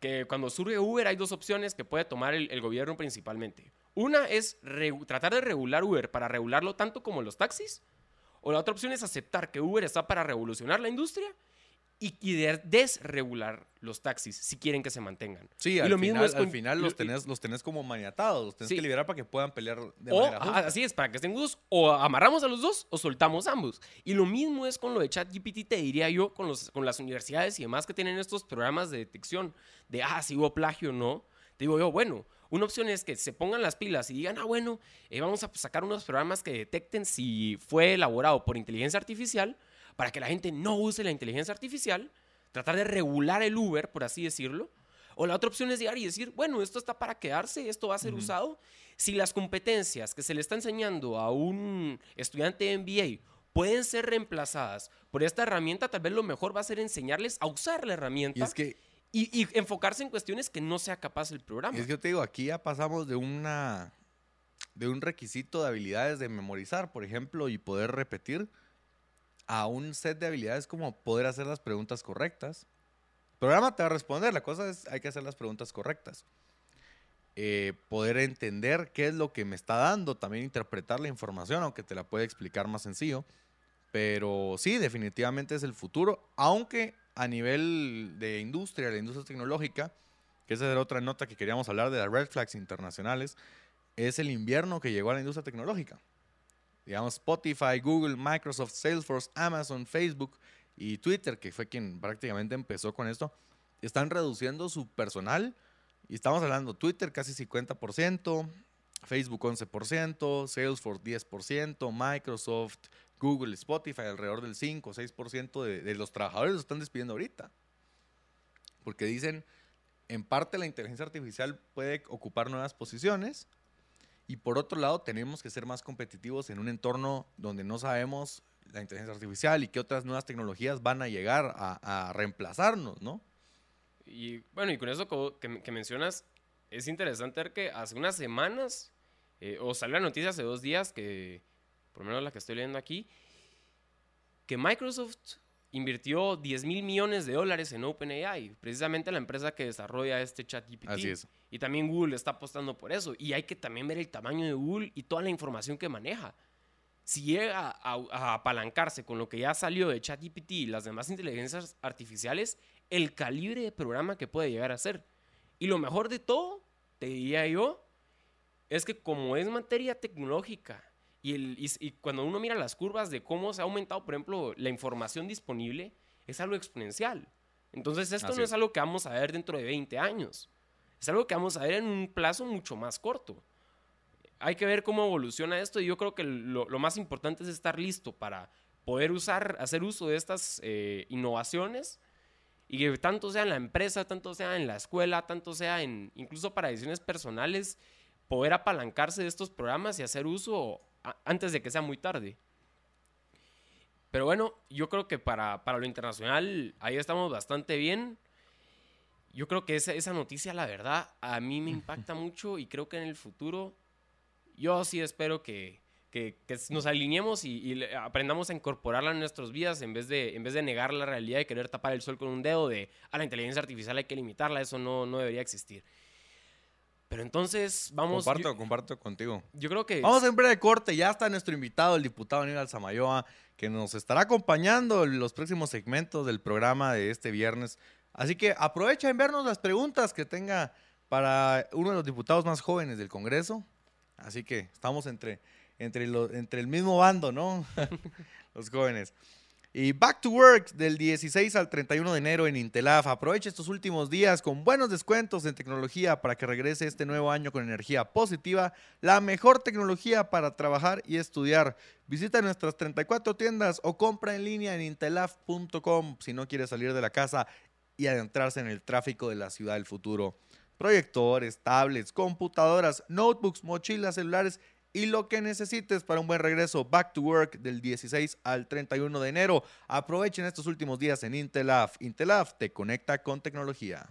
que cuando surge Uber hay dos opciones que puede tomar el, el gobierno principalmente. Una es tratar de regular Uber para regularlo tanto como los taxis, o la otra opción es aceptar que Uber está para revolucionar la industria y, y de- desregular los taxis si quieren que se mantengan. Sí, Y al, lo mismo es al final los tenés, los tenés como maniatados, los tenés Sí. que liberar para que puedan pelear de O, manera justa. así es, para que estén juntos, o amarramos a los dos o soltamos ambos. Y lo mismo es con lo de ChatGPT, te diría yo, con, los, con las universidades y demás que tienen estos programas de detección de, ah, si hubo plagio o no. Te digo yo, bueno, una opción es que se pongan las pilas y digan, ah, bueno, eh, vamos a sacar unos programas que detecten si fue elaborado por inteligencia artificial para que la gente no use la inteligencia artificial, tratar de regular el Uber, por así decirlo. O la otra opción es llegar y decir, bueno, esto está para quedarse, esto va a ser usado. Si las competencias que se le está enseñando a un estudiante de MBA pueden ser reemplazadas por esta herramienta, tal vez lo mejor va a ser enseñarles a usar la herramienta Y es que, y, y enfocarse en cuestiones que no sea capaz el programa. es que yo te digo, aquí ya pasamos de una de un requisito de habilidades de memorizar, por ejemplo, y poder repetir, a un set de habilidades como poder hacer las preguntas correctas. El programa te va a responder, la cosa es hay que hacer las preguntas correctas. Eh, poder entender qué es lo que me está dando, también interpretar la información, aunque te la puede explicar más sencillo. Pero sí, definitivamente es el futuro, aunque a nivel de industria, la industria tecnológica, que esa era otra nota que queríamos hablar de las red flags internacionales, es el invierno que llegó a la industria tecnológica. Digamos, Spotify, Google, Microsoft, Salesforce, Amazon, Facebook y Twitter, que fue quien prácticamente empezó con esto, están reduciendo su personal. Y estamos hablando Twitter casi 50%, Facebook 11%, Salesforce 10%, Microsoft, Google, Spotify alrededor del 5 o 6% de, de los trabajadores los están despidiendo ahorita. Porque dicen, en parte la inteligencia artificial puede ocupar nuevas posiciones y por otro lado tenemos que ser más competitivos en un entorno donde no sabemos la inteligencia artificial y qué otras nuevas tecnologías van a llegar a, reemplazarnos, ¿no? Y bueno, y con eso que mencionas, es interesante ver que hace unas semanas, eh, o salió la noticia hace dos días, que por lo menos la que estoy leyendo aquí, que Microsoft invirtió 10 mil millones de dólares en OpenAI, precisamente la empresa que desarrolla este chat GPT. Así es. Y también Google está apostando por eso. Y hay que también ver el tamaño de Google y toda la información que maneja. Si llega a, a apalancarse con lo que ya salió de ChatGPT y las demás inteligencias artificiales, el calibre de programa que puede llegar a ser. Y lo mejor de todo, te diría yo, es que como es materia tecnológica y, el, y, y cuando uno mira las curvas de cómo se ha aumentado, por ejemplo, la información disponible, es algo exponencial. Entonces esto Así no es. algo que vamos a ver dentro de 20 años. Es algo que vamos a ver en un plazo mucho más corto. Hay que ver cómo evoluciona esto y yo creo que lo, lo más importante es estar listo para poder usar, hacer uso de estas eh, innovaciones y que tanto sea en la empresa, tanto sea en la escuela, tanto sea en incluso para decisiones personales, poder apalancarse de estos programas y hacer uso antes de que sea muy tarde. Pero bueno, yo creo que para, para lo internacional ahí estamos bastante bien. Yo creo que esa, esa noticia, la verdad, a mí me impacta mucho y creo que en el futuro yo sí espero que, que- que nos alineemos y, y aprendamos a incorporarla en nuestras vidas en vez, de, en vez de negar la realidad y querer tapar el sol con un dedo de a la inteligencia artificial hay que limitarla, eso no, no debería existir. Pero entonces, vamos... comparto, yo, comparto contigo. yo creo que... Vamos en breve corte, ya está nuestro invitado, el diputado Aníbal Samayoa, que nos estará acompañando en los próximos segmentos del programa de este viernes. Así que aprovecha en vernos las preguntas que tenga para uno de los diputados más jóvenes del Congreso. Así que estamos entre, entre, lo- entre el mismo bando, ¿no? los jóvenes. Y Back to Work del 16 al 31 de enero en Intelaf. Aprovecha estos últimos días con buenos descuentos en tecnología para que regrese este nuevo año con energía positiva, la mejor tecnología para trabajar y estudiar. Visita nuestras 34 tiendas o compra en línea en intelaf.com si no quieres salir de la casa y adentrarse en el tráfico de la ciudad del futuro. Proyectores, tablets, computadoras, notebooks, mochilas, celulares y lo que necesites para un buen regreso Back to Work del 16 al 31 de enero. Aprovechen estos últimos días en Intelaf. Intelaf te conecta con tecnología.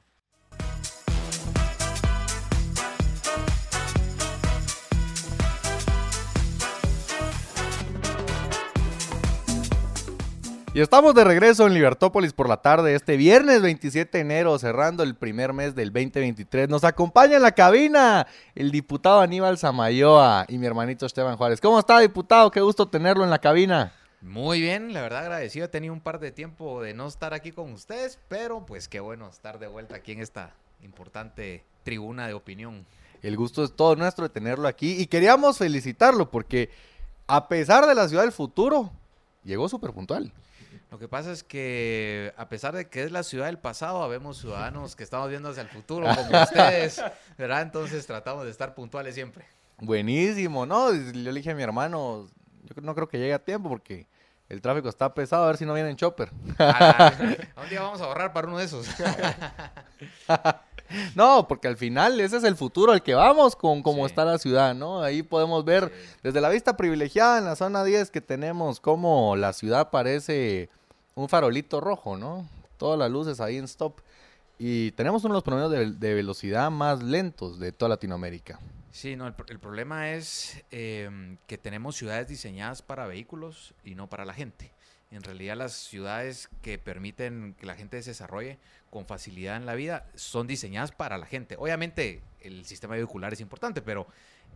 Y estamos de regreso en Libertópolis por la tarde, este viernes 27 de enero, cerrando el primer mes del 2023. Nos acompaña en la cabina el diputado Aníbal Samayoa y mi hermanito Esteban Juárez. ¿Cómo está, diputado? Qué gusto tenerlo en la cabina. Muy bien, la verdad agradecido. He tenido un par de tiempo de no estar aquí con ustedes, pero pues qué bueno estar de vuelta aquí en esta importante tribuna de opinión. El gusto es todo nuestro de tenerlo aquí y queríamos felicitarlo porque a pesar de la ciudad del futuro, llegó súper puntual. Lo que pasa es que a pesar de que es la ciudad del pasado, habemos ciudadanos que estamos viendo hacia el futuro como ustedes, ¿verdad? Entonces tratamos de estar puntuales siempre. Buenísimo, ¿no? Yo le dije a mi hermano, yo no creo que llegue a tiempo porque el tráfico está pesado, a ver si no viene en chopper. Ah, un día vamos a ahorrar para uno de esos. No, porque al final ese es el futuro al que vamos con cómo está la ciudad, ¿no? Ahí podemos ver desde la vista privilegiada en la zona 10 que tenemos cómo la ciudad parece un farolito rojo, ¿no? Todas las luces ahí en stop. Y tenemos uno de los promedios de, velocidad más lentos de toda Latinoamérica. Sí, no, el, problema es em, que tenemos ciudades diseñadas para vehículos y no para la gente. En realidad las ciudades que permiten que la gente se desarrolle con facilidad en la vida son diseñadas para la gente. Obviamente el sistema vehicular es importante, pero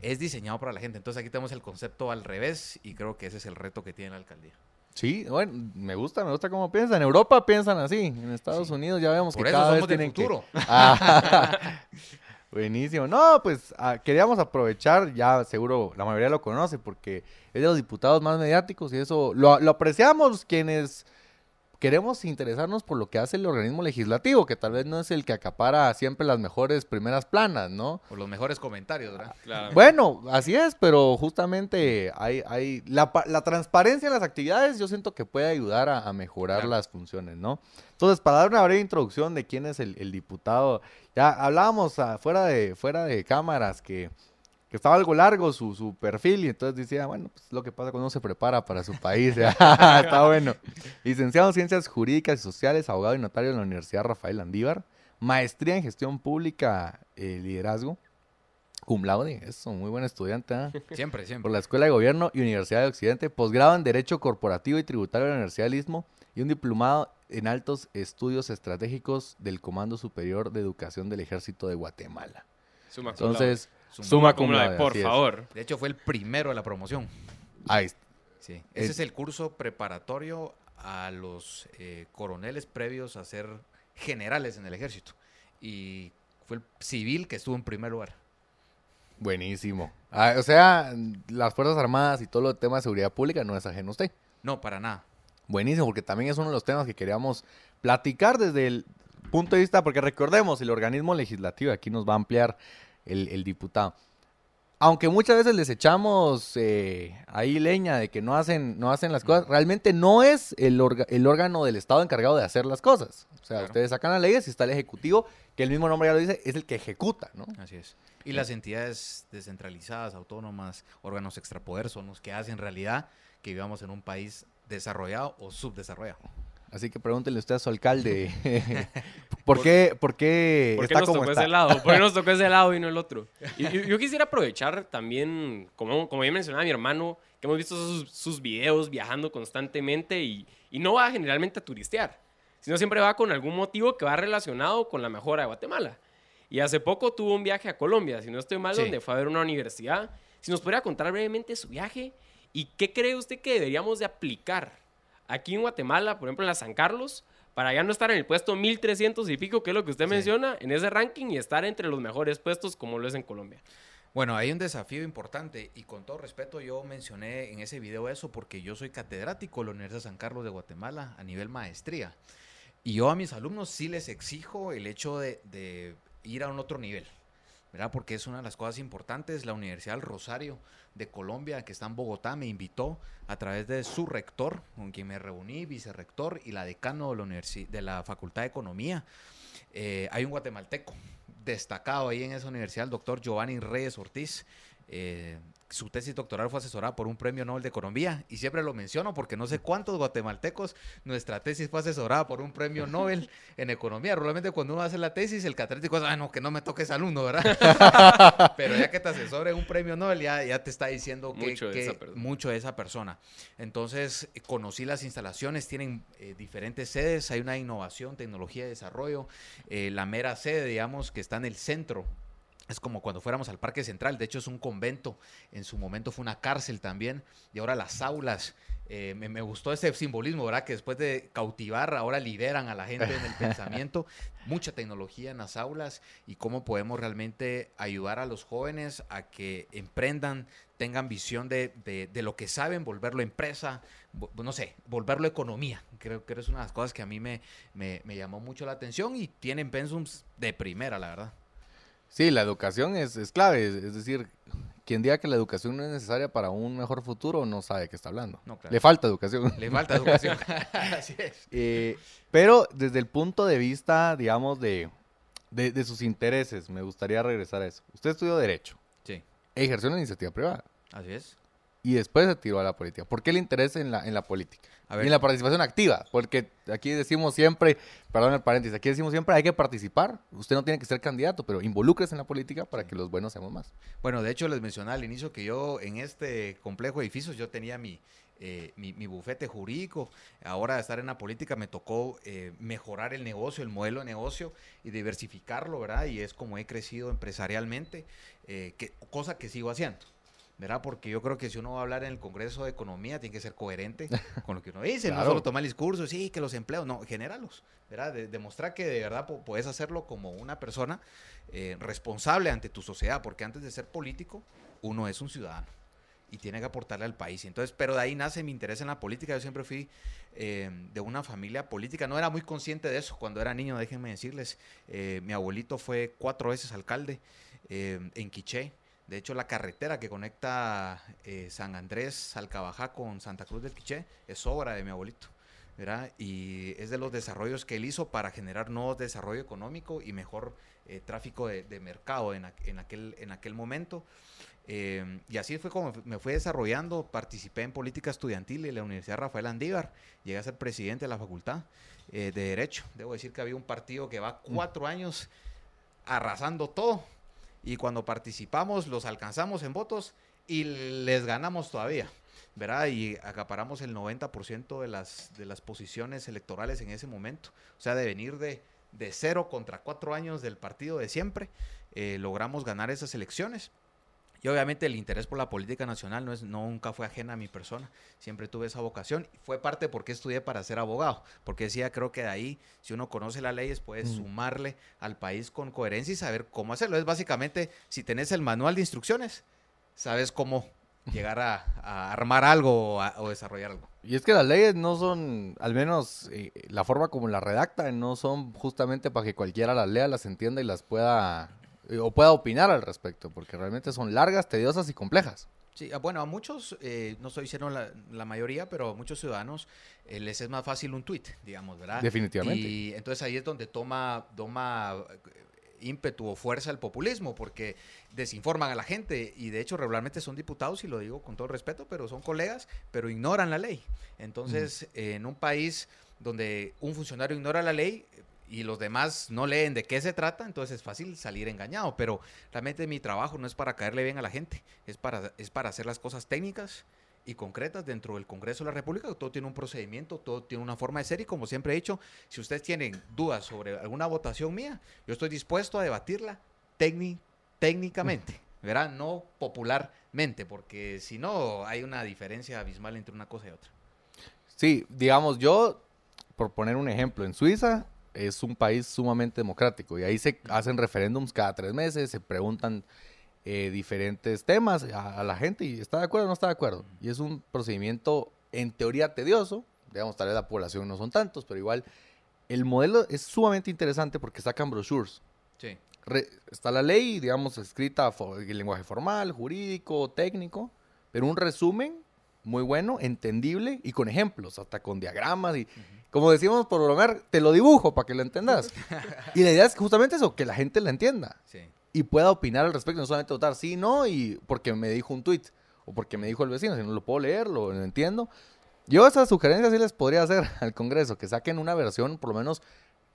es diseñado para la gente. Entonces aquí tenemos el concepto al revés y creo que ese es el reto que tiene la alcaldía. Sí, bueno, me gusta, me gusta cómo piensan. En Europa piensan así, en Estados Unidos ya vemos que cada vez tienen futuro. buenísimo. No, pues ah, queríamos aprovechar, ya seguro la mayoría lo conoce porque es de los diputados más mediáticos y eso lo, lo apreciamos quienes queremos interesarnos por lo que hace el organismo legislativo, que tal vez no es el que acapara siempre las mejores primeras planas, ¿no? O los mejores comentarios, ¿verdad? Claro. Bueno, así es, pero justamente hay, hay la, la, transparencia en las actividades yo siento que puede ayudar a, mejorar las funciones, ¿no? Entonces, para dar una breve introducción de quién es el, el diputado, ya hablábamos fuera, de, fuera de cámaras que que estaba algo largo su, su, perfil y entonces decía, bueno, pues lo que pasa cuando uno se prepara para su país. Está bueno. Licenciado en Ciencias Jurídicas y Sociales, abogado y notario en la Universidad Rafael Andívar, maestría en Gestión Pública y Liderazgo, cum laude, eso, muy buen estudiante. ¿eh? Siempre, siempre. Por la Escuela de Gobierno y Universidad de Occidente, posgrado en Derecho Corporativo y Tributario de la Universidad del Istmo y un diplomado en Altos Estudios Estratégicos del Comando Superior de Educación del Ejército de Guatemala. Entonces... Suma, cum por favor. De hecho, fue el primero de la promoción. Ahí Sí. Ese es, el curso preparatorio a los eh, coroneles previos a ser generales en el ejército. Y fue el civil que estuvo en primer lugar. Buenísimo. Ah, o sea, las Fuerzas Armadas y todo lo tema de seguridad pública no es ajeno a usted. No, para nada. Buenísimo, porque también es uno de los temas que queríamos platicar desde el punto de vista, porque recordemos, el organismo legislativo aquí nos va a ampliar el, diputado. Aunque muchas veces les echamos eh, ahí leña de que no hacen, no hacen las cosas, realmente no es el, el órgano del Estado encargado de hacer las cosas. O sea, ustedes sacan las leyes y está el Ejecutivo, que el mismo nombre ya lo dice, es el que ejecuta, ¿no? Así es. Y las entidades descentralizadas, autónomas, órganos extrapoder son los que hacen realidad que vivamos en un país desarrollado o subdesarrollado. Así que pregúntenle usted a su alcalde. ¿Por, qué, por qué, ¿Por qué nos tocó ese lado? ¿Por qué nos tocó ese lado y no el otro? Y, yo, quisiera aprovechar también, como, como ya mencionaba mi hermano, que hemos visto sus, sus videos viajando constantemente y, y, no va generalmente a turistear, sino siempre va con algún motivo que va relacionado con la mejora de Guatemala. Y hace poco tuvo un viaje a Colombia, si no estoy mal, donde fue a ver una universidad. Si nos pudiera contar brevemente su viaje y qué cree usted que deberíamos de aplicar aquí en Guatemala, por ejemplo en la San Carlos, para ya no estar en el puesto 1300 y pico, que es lo que usted menciona, en ese ranking y estar entre los mejores puestos como lo es en Colombia. Bueno, hay un desafío importante y con todo respeto yo mencioné en ese video eso porque yo soy catedrático de la Universidad de San Carlos de Guatemala a nivel maestría. Y yo a mis alumnos sí les exijo el hecho de, de ir a un otro nivel. ¿Verdad? Porque es una de las cosas importantes. La Universidad del Rosario de Colombia, que está en Bogotá, me invitó a través de su rector, con quien me reuní, vicerrector y la decano de la, de la Facultad de Economía. Eh, hay un guatemalteco destacado ahí en esa universidad, el doctor Giovanni Reyes Ortiz, eh, su tesis doctoral fue asesorada por un premio Nobel de Economía y siempre lo menciono porque no sé cuántos guatemaltecos nuestra tesis fue asesorada por un premio Nobel en Economía. Realmente cuando uno hace la tesis el catedrático es, ah, no, que no me toque ese alumno, ¿verdad? Pero ya que te asesore un premio Nobel ya, ya te está diciendo que, Mucho de esa persona. mucho de esa persona. Entonces conocí las instalaciones, tienen eh, diferentes sedes, hay una innovación, tecnología y desarrollo. Eh, la mera sede, digamos, que está en el centro es como cuando fuéramos al Parque Central, de hecho es un convento, en su momento fue una cárcel también, y ahora las aulas, eh, me, me gustó ese simbolismo, ¿verdad? Que después de cautivar, ahora liberan a la gente en el pensamiento, mucha tecnología en las aulas y cómo podemos realmente ayudar a los jóvenes a que emprendan, tengan visión de, de- de lo que saben, volverlo empresa, vo- no sé, volverlo economía. Creo que es una de las cosas que a mí me, me, me llamó mucho la atención y tienen pensums de primera, la verdad. Sí, la educación es, es clave. Es, es decir, quien diga que la educación no es necesaria para un mejor futuro no sabe de qué está hablando. No, claro. Le falta educación. Le falta educación. Así es. Eh, pero desde el punto de vista, digamos, de, de, de sus intereses, me gustaría regresar a eso. Usted estudió Derecho, Sí, e ejerció una iniciativa privada así es. Y después se tiró a la política. ¿Por qué el interés en la, en la política? A Y en la participación activa, porque aquí decimos siempre, perdón el paréntesis, aquí decimos siempre hay que participar. Usted no tiene que ser candidato, pero involúcrese en la política para que los buenos seamos más. bueno, de hecho les mencionaba al inicio que yo en este complejo de edificios yo tenía mi, eh, mi, mi bufete jurídico. Ahora de estar en la política me tocó eh, mejorar el negocio, el modelo de negocio y diversificarlo, ¿verdad? Y es como he crecido empresarialmente, eh, que, cosa que sigo haciendo. ¿Verdad? Porque yo creo que si uno va a hablar en el Congreso de Economía, tiene que ser coherente con lo que uno dice. No solo tomar el discurso, sí, que los empleos, no, genéralos. ¿Verdad? De- demostrar que de verdad po- puedes hacerlo como una persona eh, responsable ante tu sociedad, porque antes de ser político, uno es un ciudadano y tiene que aportarle al país. Entonces, pero de ahí nace mi interés en la política. Yo siempre fui eh, de una familia política. No era muy consciente de eso cuando era niño, déjenme decirles. Eh, mi abuelito fue cuatro veces alcalde eh, en Quiché. De hecho, la carretera que conecta eh, San Andrés, Salcabajá con Santa Cruz del Quiché es obra de mi abuelito. ¿verdad? Y es de los desarrollos que él hizo para generar nuevo desarrollo económico y mejor eh, tráfico de, mercado en, aqu- en aquel, en aquel momento. Eh, y así fue como me fui desarrollando, participé en política estudiantil en la Universidad Rafael Andívar, llegué a ser presidente de la facultad de Derecho. Debo decir que había un partido que va cuatro años arrasando todo y cuando participamos los alcanzamos en votos y les ganamos todavía. ¿verdad? Y acaparamos el 90% de las, de las posiciones electorales en ese momento. O sea, de venir de, de cero contra cuatro años del partido de siempre, eh, logramos ganar esas elecciones. Y obviamente el interés por la política nacional no es, no, nunca fue ajena a mi persona. Siempre tuve esa vocación. Fue parte de por qué estudié para ser abogado. Porque decía, creo que de ahí, si uno conoce las leyes, puede Mm. sumarle al país con coherencia y saber cómo hacerlo. Es básicamente, si tenés el manual de instrucciones, sabes cómo llegar a, a armar algo o, a- o desarrollar algo. Y es que las leyes no son, al menos eh, la forma como las redactan, no son justamente para que cualquiera las lea, las entienda y las pueda, o pueda opinar al respecto, porque realmente son largas, tediosas y complejas. Sí, ah, bueno, a muchos, eh, no estoy diciendo la, la mayoría, pero a muchos ciudadanos eh, les es más fácil un tweet, digamos, ¿verdad? Definitivamente. Y entonces ahí es donde toma, toma eh, ímpetu o fuerza el populismo, porque desinforman a la gente y de hecho regularmente son diputados, y lo digo con todo respeto, pero son colegas, pero ignoran la ley. Entonces, eh, en un país donde un funcionario ignora la ley eh, y los demás no leen de qué se trata, entonces es fácil salir engañado, pero realmente mi trabajo no es para caerle bien a la gente, es para, es para hacer las cosas técnicas y concretas dentro del Congreso de la República. Todo tiene un procedimiento, todo tiene una forma de ser y como siempre he dicho, si ustedes tienen dudas sobre alguna votación mía, yo estoy dispuesto a debatirla técni- técnicamente, ¿verdad? No popularmente, porque si no hay una diferencia abismal entre una cosa y otra. Sí, digamos, yo, por poner un ejemplo, en Suiza es un país sumamente democrático y ahí se hacen referéndums cada tres meses, se preguntan eh, diferentes temas a, a la gente y está de acuerdo o no está de acuerdo. Y es un procedimiento en teoría tedioso, digamos, tal vez la población no son tantos, pero igual el modelo es sumamente interesante porque sacan brochures. Sí. Re- está la ley, digamos, escrita en lenguaje formal, jurídico, técnico, pero un resumen muy bueno, entendible y con ejemplos, hasta con diagramas y, como decimos por bromear, te lo dibujo para que lo entendas. y la idea es justamente eso, que la gente la entienda Sí. y pueda opinar al respecto, no solamente votar sí, no, y porque me dijo un tweet. o porque me dijo el vecino, si no lo puedo leer, lo, lo entiendo. Yo esas sugerencias sí les podría hacer al Congreso, que saquen una versión por lo menos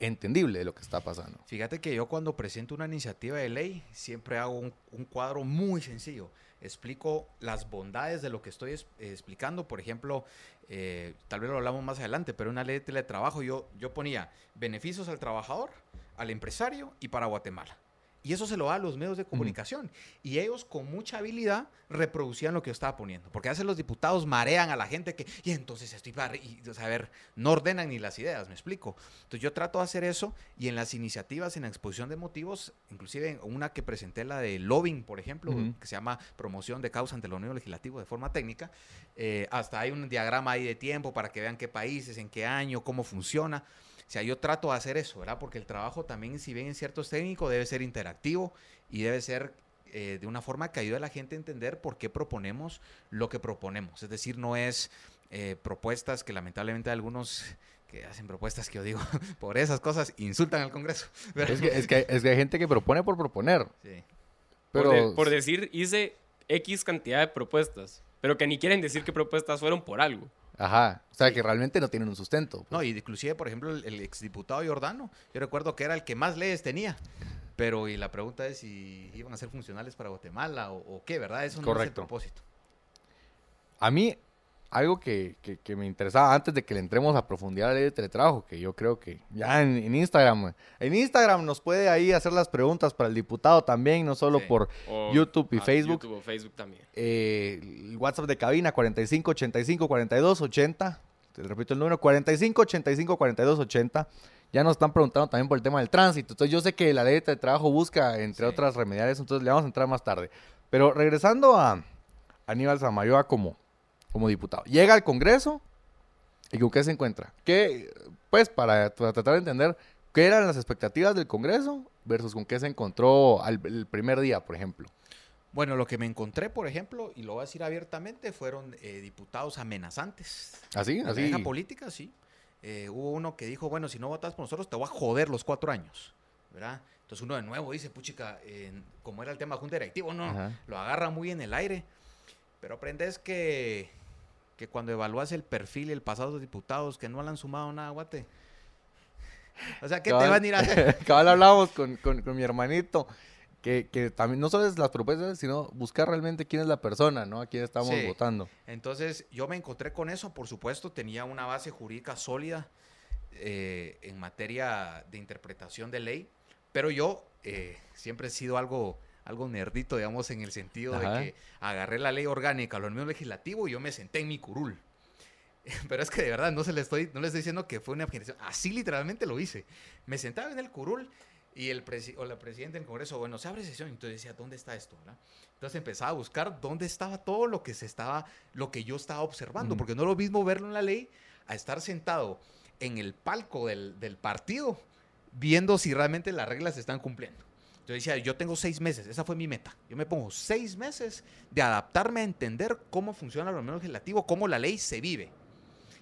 entendible de lo que está pasando. Fíjate que yo cuando presento una iniciativa de ley siempre hago un, un cuadro muy sencillo. Explico las bondades de lo que estoy es- eh, explicando. Por ejemplo, eh, tal vez lo hablamos más adelante, pero una ley de teletrabajo yo, yo ponía beneficios al trabajador, al empresario y para Guatemala. Y eso se lo da a los medios de comunicación. Y ellos con mucha habilidad reproducían lo que yo estaba poniendo. Porque a veces los diputados marean a la gente que, y entonces estoy para, y, o sea, a ver, no ordenan ni las ideas, me explico. Entonces yo trato de hacer eso y en las iniciativas, en la exposición de motivos, inclusive en una que presenté, la de lobbying, por ejemplo, que se llama promoción de causa ante el Unión Legislativo de forma técnica, eh, hasta hay un diagrama ahí de tiempo para que vean qué países, en qué año, cómo funciona. O sea, yo trato de hacer eso, ¿verdad? Porque el trabajo también, si bien en ciertos técnicos, debe ser interactivo y debe ser eh, de una forma que ayude a la gente a entender por qué proponemos lo que proponemos. Es decir, no es eh, propuestas que lamentablemente algunos que hacen propuestas que yo digo por esas cosas insultan al Congreso. Es que, es, que, es que hay gente que propone por proponer, Sí. pero... Por, de- por decir, hice X cantidad de propuestas, pero que ni quieren decir qué propuestas fueron por algo. Ajá, o sea, que realmente no tienen un sustento. pues. No, y inclusive, por ejemplo, el, el exdiputado Giordano, yo recuerdo que era el que más leyes tenía. Pero y la pregunta es si iban a ser funcionales para Guatemala o, o qué, ¿verdad? Eso no es el propósito. A mí, algo que, que- que me interesaba antes de que le entremos a profundidad a la ley de teletrabajo, que yo creo que ya en, en Instagram, en Instagram nos puede ahí hacer las preguntas para el diputado también, no solo Sí. por O- YouTube y Facebook. YouTube o Facebook también. eh, el WhatsApp de cabina 45 85 42 80. Te repito el número 45 85 42 80. Ya nos están preguntando también por el tema del tránsito. Entonces yo sé que la ley de trabajo busca, entre Sí. otras, remediar eso. Entonces le vamos a entrar más tarde. Pero regresando a Aníbal Samayoa como, como diputado. Llega al Congreso y con qué se encuentra. ¿Qué, pues para, para tratar de entender qué eran las expectativas del Congreso versus con qué se encontró al, el primer día, por ejemplo. Bueno, lo que me encontré, por ejemplo, y lo voy a decir abiertamente, fueron eh, diputados amenazantes. Así, En la así. vieja política, sí. Eh, hubo uno que dijo, bueno, si no votas por nosotros, te voy a joder los cuatro años, ¿verdad? Entonces uno de nuevo dice, puchica, eh, como era el tema de junta directivo, no, Ajá. lo agarra muy en el aire. Pero aprendes que, que cuando evalúas el perfil y el pasado de los diputados que no le han sumado nada, guate. O sea, ¿qué te van a ir a hacer? Cabal hablábamos con, con- con mi hermanito, que, que también no solo es las propuestas, sino buscar realmente quién es la persona, ¿no? A quién estamos Sí. votando. Entonces, yo me encontré con eso, por supuesto, tenía una base jurídica sólida eh, en materia de interpretación de ley, pero yo eh, siempre he sido algo, algo nerdito, digamos, en el sentido Ajá. de que agarré la ley orgánica, lo mío legislativo, y yo me senté en mi curul. Pero es que de verdad no se le estoy, no le estoy diciendo que fue una objeción. Así literalmente lo hice. Me sentaba en el curul y el presi- o la presidenta del Congreso, bueno, se abre sesión. Entonces decía, ¿dónde está esto? verdad? Entonces empezaba a buscar dónde estaba todo lo que se estaba, lo que yo estaba observando. Porque no es lo mismo verlo en la ley a estar sentado en el palco del, del partido viendo si realmente las reglas se están cumpliendo. Entonces decía, yo tengo seis meses, esa fue mi meta. Yo me pongo seis meses de adaptarme a entender cómo funciona el organismo legislativo, cómo la ley se vive.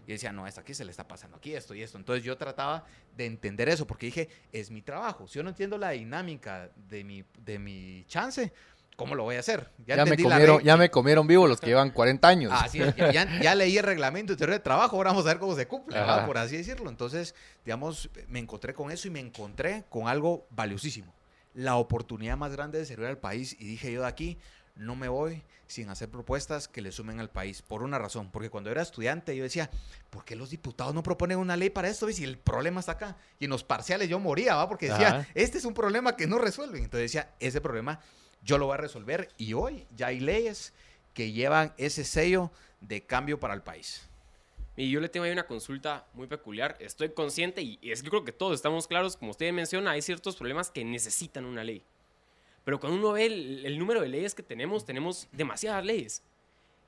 Y decía, no, esto aquí se le está pasando, aquí esto y esto. Entonces yo trataba de entender eso, porque dije, es mi trabajo. Si yo no entiendo la dinámica de mi, de mi chance, ¿cómo lo voy a hacer? Ya, me la comieron, ya me comieron vivo los que llevan 40 años. Así es, ya, ya- ya leí el reglamento y teoría de trabajo, ahora vamos a ver cómo se cumple, por así decirlo. Entonces, digamos, me encontré con eso y me encontré con algo valiosísimo. La oportunidad más grande de servir al país y dije yo de aquí, no me voy sin hacer propuestas que le sumen al país, por una razón, porque cuando era estudiante yo decía, ¿por qué los diputados no proponen una ley para esto? Si el problema está acá. Y en los parciales yo moría, ¿va? Porque decía, Ajá. este es un problema que no resuelven. Entonces decía, ese problema yo lo voy a resolver y hoy ya hay leyes que llevan ese sello de cambio para el país. Y yo le tengo ahí una consulta muy peculiar. Estoy consciente y es que creo que todos estamos claros, como usted menciona, hay ciertos problemas que necesitan una ley. Pero cuando uno ve el, el número de leyes que tenemos, tenemos demasiadas leyes.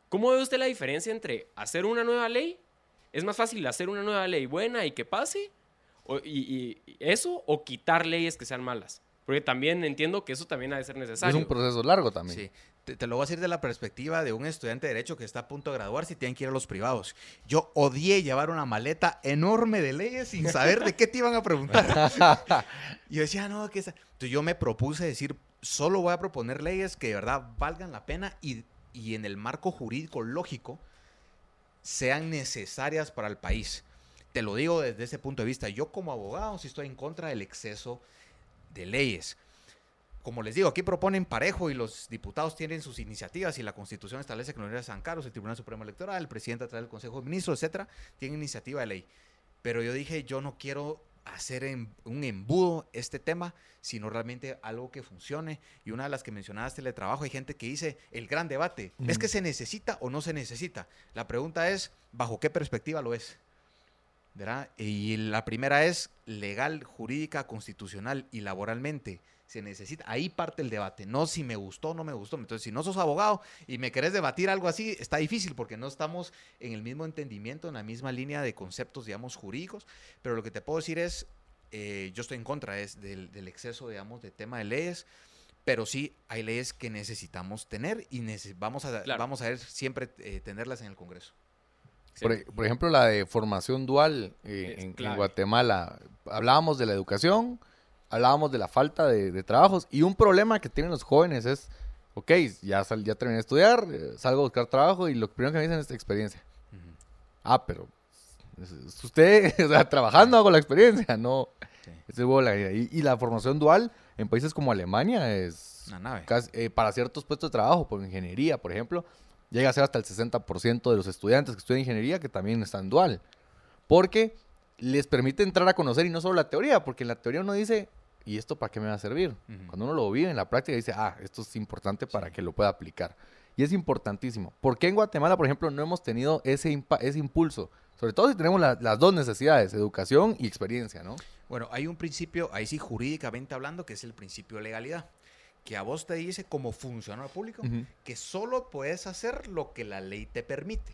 ¿Cómo ve usted la diferencia entre hacer una nueva ley? ¿Es más fácil hacer una nueva ley buena y que pase? O- y, y- eso o quitar leyes que sean malas? Porque también entiendo que eso también ha de ser es necesario. un proceso largo también. Sí. Te, te lo voy a decir de la perspectiva de un estudiante de Derecho que está a punto de graduarse y tienen que ir a los privados. Yo odié llevar una maleta enorme de leyes sin saber de qué te iban a preguntar. yo decía, no, que esa... Entonces yo me propuse decir, solo voy a proponer leyes que de verdad valgan la pena y y en el marco jurídico lógico sean necesarias para el país. Te lo digo desde ese punto de vista. Yo como abogado sí estoy en contra del exceso de leyes. Como les digo, aquí proponen parejo y los diputados tienen sus iniciativas y la Constitución establece que la Universidad de San Carlos, el Tribunal Supremo Electoral, el presidente a través del Consejo de Ministros, etcétera, tienen iniciativa de ley. Pero yo dije, yo no quiero hacer en- un embudo este tema, sino realmente algo que funcione. Y una de las que mencionaste, teletrabajo, hay gente que dice el gran debate, ¿es que se necesita o no se necesita? La pregunta es, ¿bajo qué perspectiva lo es? ¿Verdad? Y la primera es legal, jurídica, constitucional y laboralmente. Se necesita, ahí parte el debate, no si me gustó o no me gustó. Entonces, si no sos abogado y me querés debatir algo así, está difícil porque no estamos en el mismo entendimiento, en la misma línea de conceptos, digamos, jurídicos. Pero lo que te puedo decir es, eh, yo estoy en contra es del, del exceso, digamos, de tema de leyes. Pero sí hay leyes que necesitamos tener y neces- vamos, a, Claro. vamos a ver siempre eh, tenerlas en el Congreso. Por, por ejemplo, la de formación dual eh, en, en. Guatemala. Hablábamos de la educación, hablábamos de la falta de, de trabajos y un problema que tienen los jóvenes es, ok, ya, sal- ya terminé de estudiar, eh, salgo a buscar trabajo y lo primero que me dicen es experiencia. Ah, pero usted, o sea, trabajando hago la experiencia, no. Sí. Ese es bola. Y, y la formación dual en países como Alemania es Una nave. casi- eh, para ciertos puestos de trabajo, por ingeniería, por ejemplo, llega a ser hasta el 60% de los estudiantes que estudian ingeniería que también están dual. Porque les permite entrar a conocer y no solo la teoría, porque en la teoría uno dice, ¿y esto para qué me va a servir? Cuando uno lo vive en la práctica dice, ah, esto es importante para que lo pueda aplicar. Y es importantísimo. ¿Por qué en Guatemala, por ejemplo, no hemos tenido ese, impulso? Sobre todo si tenemos la- las dos necesidades, educación y experiencia, ¿no? Bueno, hay un principio, ahí sí jurídicamente hablando, que es el principio de legalidad, que a vos te dice como funcionario público que solo puedes hacer lo que la ley te permite.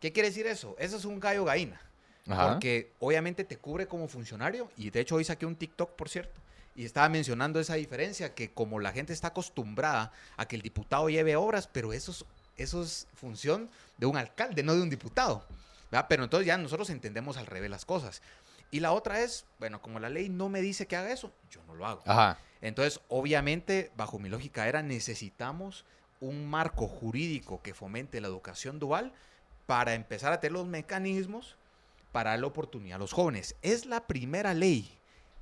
¿Qué quiere decir eso? Eso es un gallo gallina. Ajá. Porque obviamente te cubre como funcionario y de hecho hoy saqué un TikTok, por cierto, y estaba mencionando esa diferencia que como la gente está acostumbrada a que el diputado lleve obras, pero eso es, eso es función de un alcalde, no de un diputado. ¿verdad? Pero entonces ya nosotros entendemos al revés las cosas. Y la otra es, bueno, como la ley no me dice que haga eso, yo no lo hago. Ajá. Entonces, obviamente, bajo mi lógica era, necesitamos un marco jurídico que fomente la educación dual para empezar a tener los mecanismos para la oportunidad a los jóvenes. Es la primera ley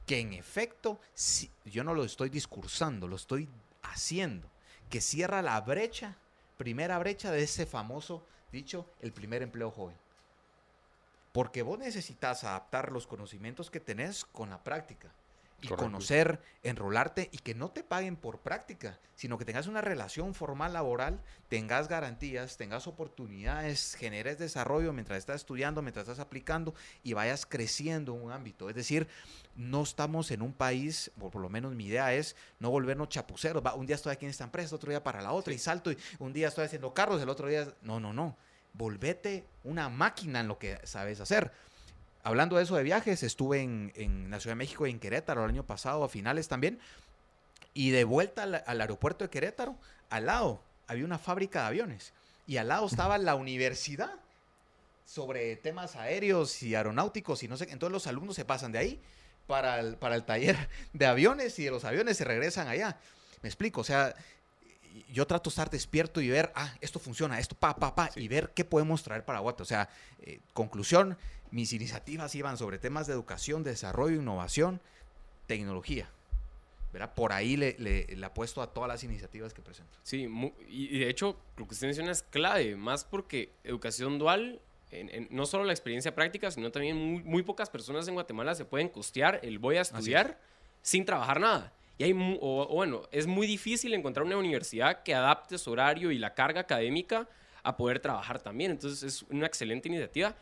que en efecto, sí- yo no lo estoy discursando, lo estoy haciendo, que cierra la brecha, primera brecha de ese famoso dicho, el primer empleo joven. Porque vos necesitas adaptar los conocimientos que tenés con la práctica. Y Correcto. conocer, enrolarte y que no te paguen por práctica, sino que tengas una relación formal laboral, tengas garantías, tengas oportunidades, generes desarrollo mientras estás estudiando, mientras estás aplicando y vayas creciendo en un ámbito. Es decir, no estamos en un país, o por lo menos mi idea es no volvernos chapuceros. Va, un día estoy aquí en esta empresa, otro día para la otra y salto y un día estoy haciendo carros, el otro día... No, no, no. Volvete una máquina en lo que sabes hacer. Hablando de eso de viajes, estuve en, en la Ciudad de México y en Querétaro el año pasado, a finales también. Y de vuelta al, al aeropuerto de Querétaro, al lado había una fábrica de aviones. Y al lado estaba la universidad sobre temas aéreos y aeronáuticos y no sé. Entonces los alumnos se pasan de ahí para el, para el taller de aviones y de los aviones se regresan allá. Me explico, o sea, yo trato de estar despierto y ver, ah, esto funciona, esto pa, pa, pa, y ver qué podemos traer para Guate. O sea, eh, conclusión, mis iniciativas iban sobre temas de educación, desarrollo, innovación, tecnología. ¿verdad? Por ahí le, le, le apuesto a todas las iniciativas que presento. Sí, y de hecho, lo que usted menciona es clave, más porque educación dual, en- en- no solo la experiencia práctica, sino también muy, muy pocas personas en Guatemala se pueden costear el voy a es. estudiar sin trabajar nada. Y hay, mu- o, o bueno, es muy difícil encontrar una universidad que adapte su horario y la carga académica a poder trabajar también. Entonces es una excelente iniciativa.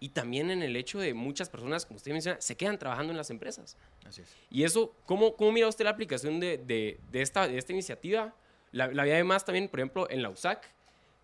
Y también en el hecho de muchas personas, como usted menciona, se quedan trabajando en las empresas. Así es. Y eso, ¿cómo, cómo mira usted la aplicación de, de- de esta, de esta iniciativa? La, la además también, por ejemplo, en la USAC,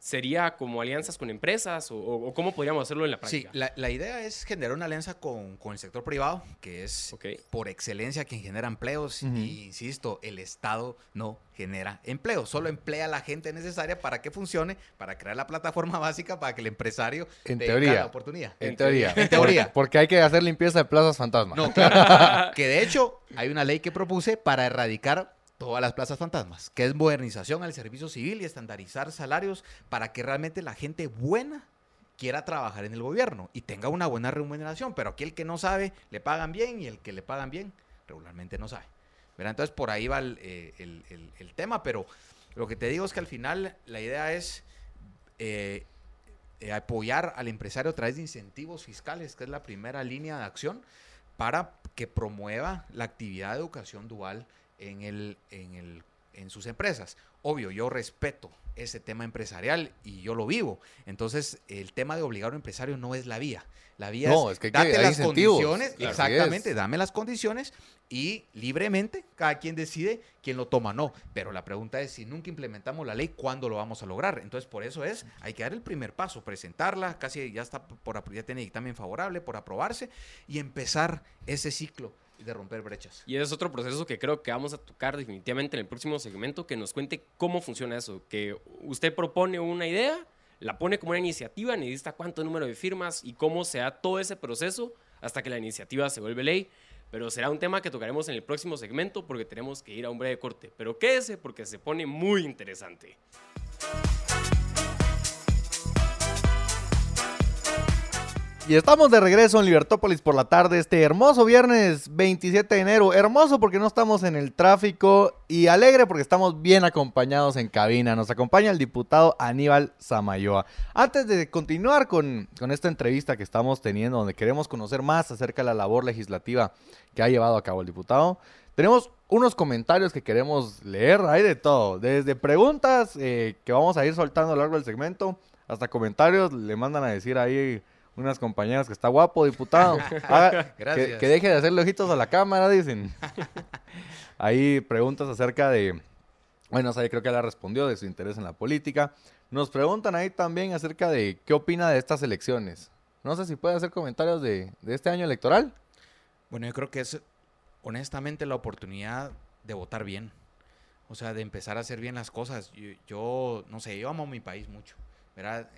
¿sería como alianzas con empresas o, cómo podríamos hacerlo en la Sí, práctica? la, la idea es generar una alianza con, con el sector privado, que es por excelencia quien genera empleos. Y insisto, el Estado no genera empleo, solo emplea a la gente necesaria para que funcione, para crear la plataforma básica para que el empresario En tenga teoría. la oportunidad. En teoría. En teoría. Porque hay que hacer limpieza de plazas fantasma. No, claro. que de hecho hay una ley que propuse para erradicar todas las plazas fantasmas, que es modernización al servicio civil y estandarizar salarios para que realmente la gente buena quiera trabajar en el gobierno y tenga una buena remuneración, pero aquí el que no sabe le pagan bien y el que le pagan bien regularmente no sabe. ¿verdad? Entonces por ahí va el, eh, el- el- tema, pero lo que te digo es que al final la idea es eh, eh, apoyar al empresario a través de incentivos fiscales, que es la primera línea de acción, para que promueva la actividad de educación dual en, el, en, el, en sus empresas. Obvio, yo respeto ese tema empresarial y yo lo vivo. Entonces, el tema de obligar a un empresario no es la vía. La vía No, es, es que date las condiciones, exactamente, dame las condiciones y libremente cada quien decide quién lo toma o no. Pero la pregunta es, si nunca implementamos la ley, ¿cuándo lo vamos a lograr? Entonces, por eso es, hay que dar el primer paso, presentarla, casi ya está por, ya tiene dictamen favorable por aprobarse y empezar ese ciclo de romper brechas. Y es otro proceso que creo que vamos a tocar definitivamente en el próximo segmento, que nos cuente cómo funciona eso. Que usted propone una idea, la pone como una iniciativa, necesita cuánto número de firmas y cómo se da todo ese proceso hasta que la iniciativa se vuelve ley. Pero será un tema que tocaremos en el próximo segmento porque tenemos que ir a un breve corte. Pero quédese porque se pone muy interesante. Y estamos de regreso en Libertópolis por la tarde, este hermoso viernes 27 de enero. Hermoso porque no estamos en el tráfico y alegre porque estamos bien acompañados en cabina. Nos acompaña el diputado Aníbal Samayoa. Antes de continuar con, con esta entrevista que estamos teniendo, donde queremos conocer más acerca de la labor legislativa que ha llevado a cabo el diputado, tenemos unos comentarios que queremos leer. Hay de todo, desde preguntas eh, que vamos a ir soltando a lo largo del segmento, hasta comentarios le mandan a decir ahí unas compañeras que está guapo, diputado. Haga- que, Gracias. que deje de hacerle ojitos a la cámara, dicen. Ahí preguntas acerca de, bueno, o sea, creo que la respondió de su interés en la política. Nos preguntan ahí también acerca de qué opina de estas elecciones. No sé si puede hacer comentarios de, de este año electoral. Bueno, yo creo que es honestamente la oportunidad de votar bien. O sea, de empezar a hacer bien las cosas. Yo, yo, no sé, yo amo mi país mucho, ¿verdad?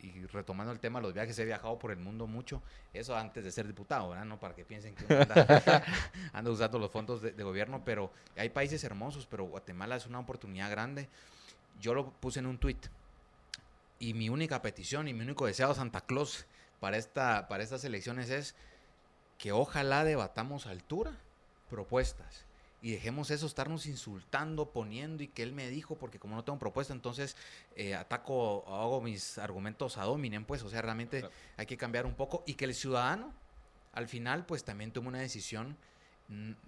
Y retomando el tema, los viajes he viajado por el mundo mucho. Eso antes de ser diputado, ¿verdad? No para que piensen que anda, anda usando los fondos de, gobierno, pero hay países hermosos, pero Guatemala es una oportunidad grande. Yo lo puse en un tuit. Y mi única petición y mi único deseo a Santa Claus para, esta, para estas elecciones es que ojalá debatamos a altura propuestas y dejemos eso estarnos insultando, poniendo y que él me dijo, porque como no tengo propuesta, entonces eh, ataco, hago mis argumentos a dominen, pues, o sea, realmente Claro. hay que cambiar un poco y que el ciudadano al final pues también tome una decisión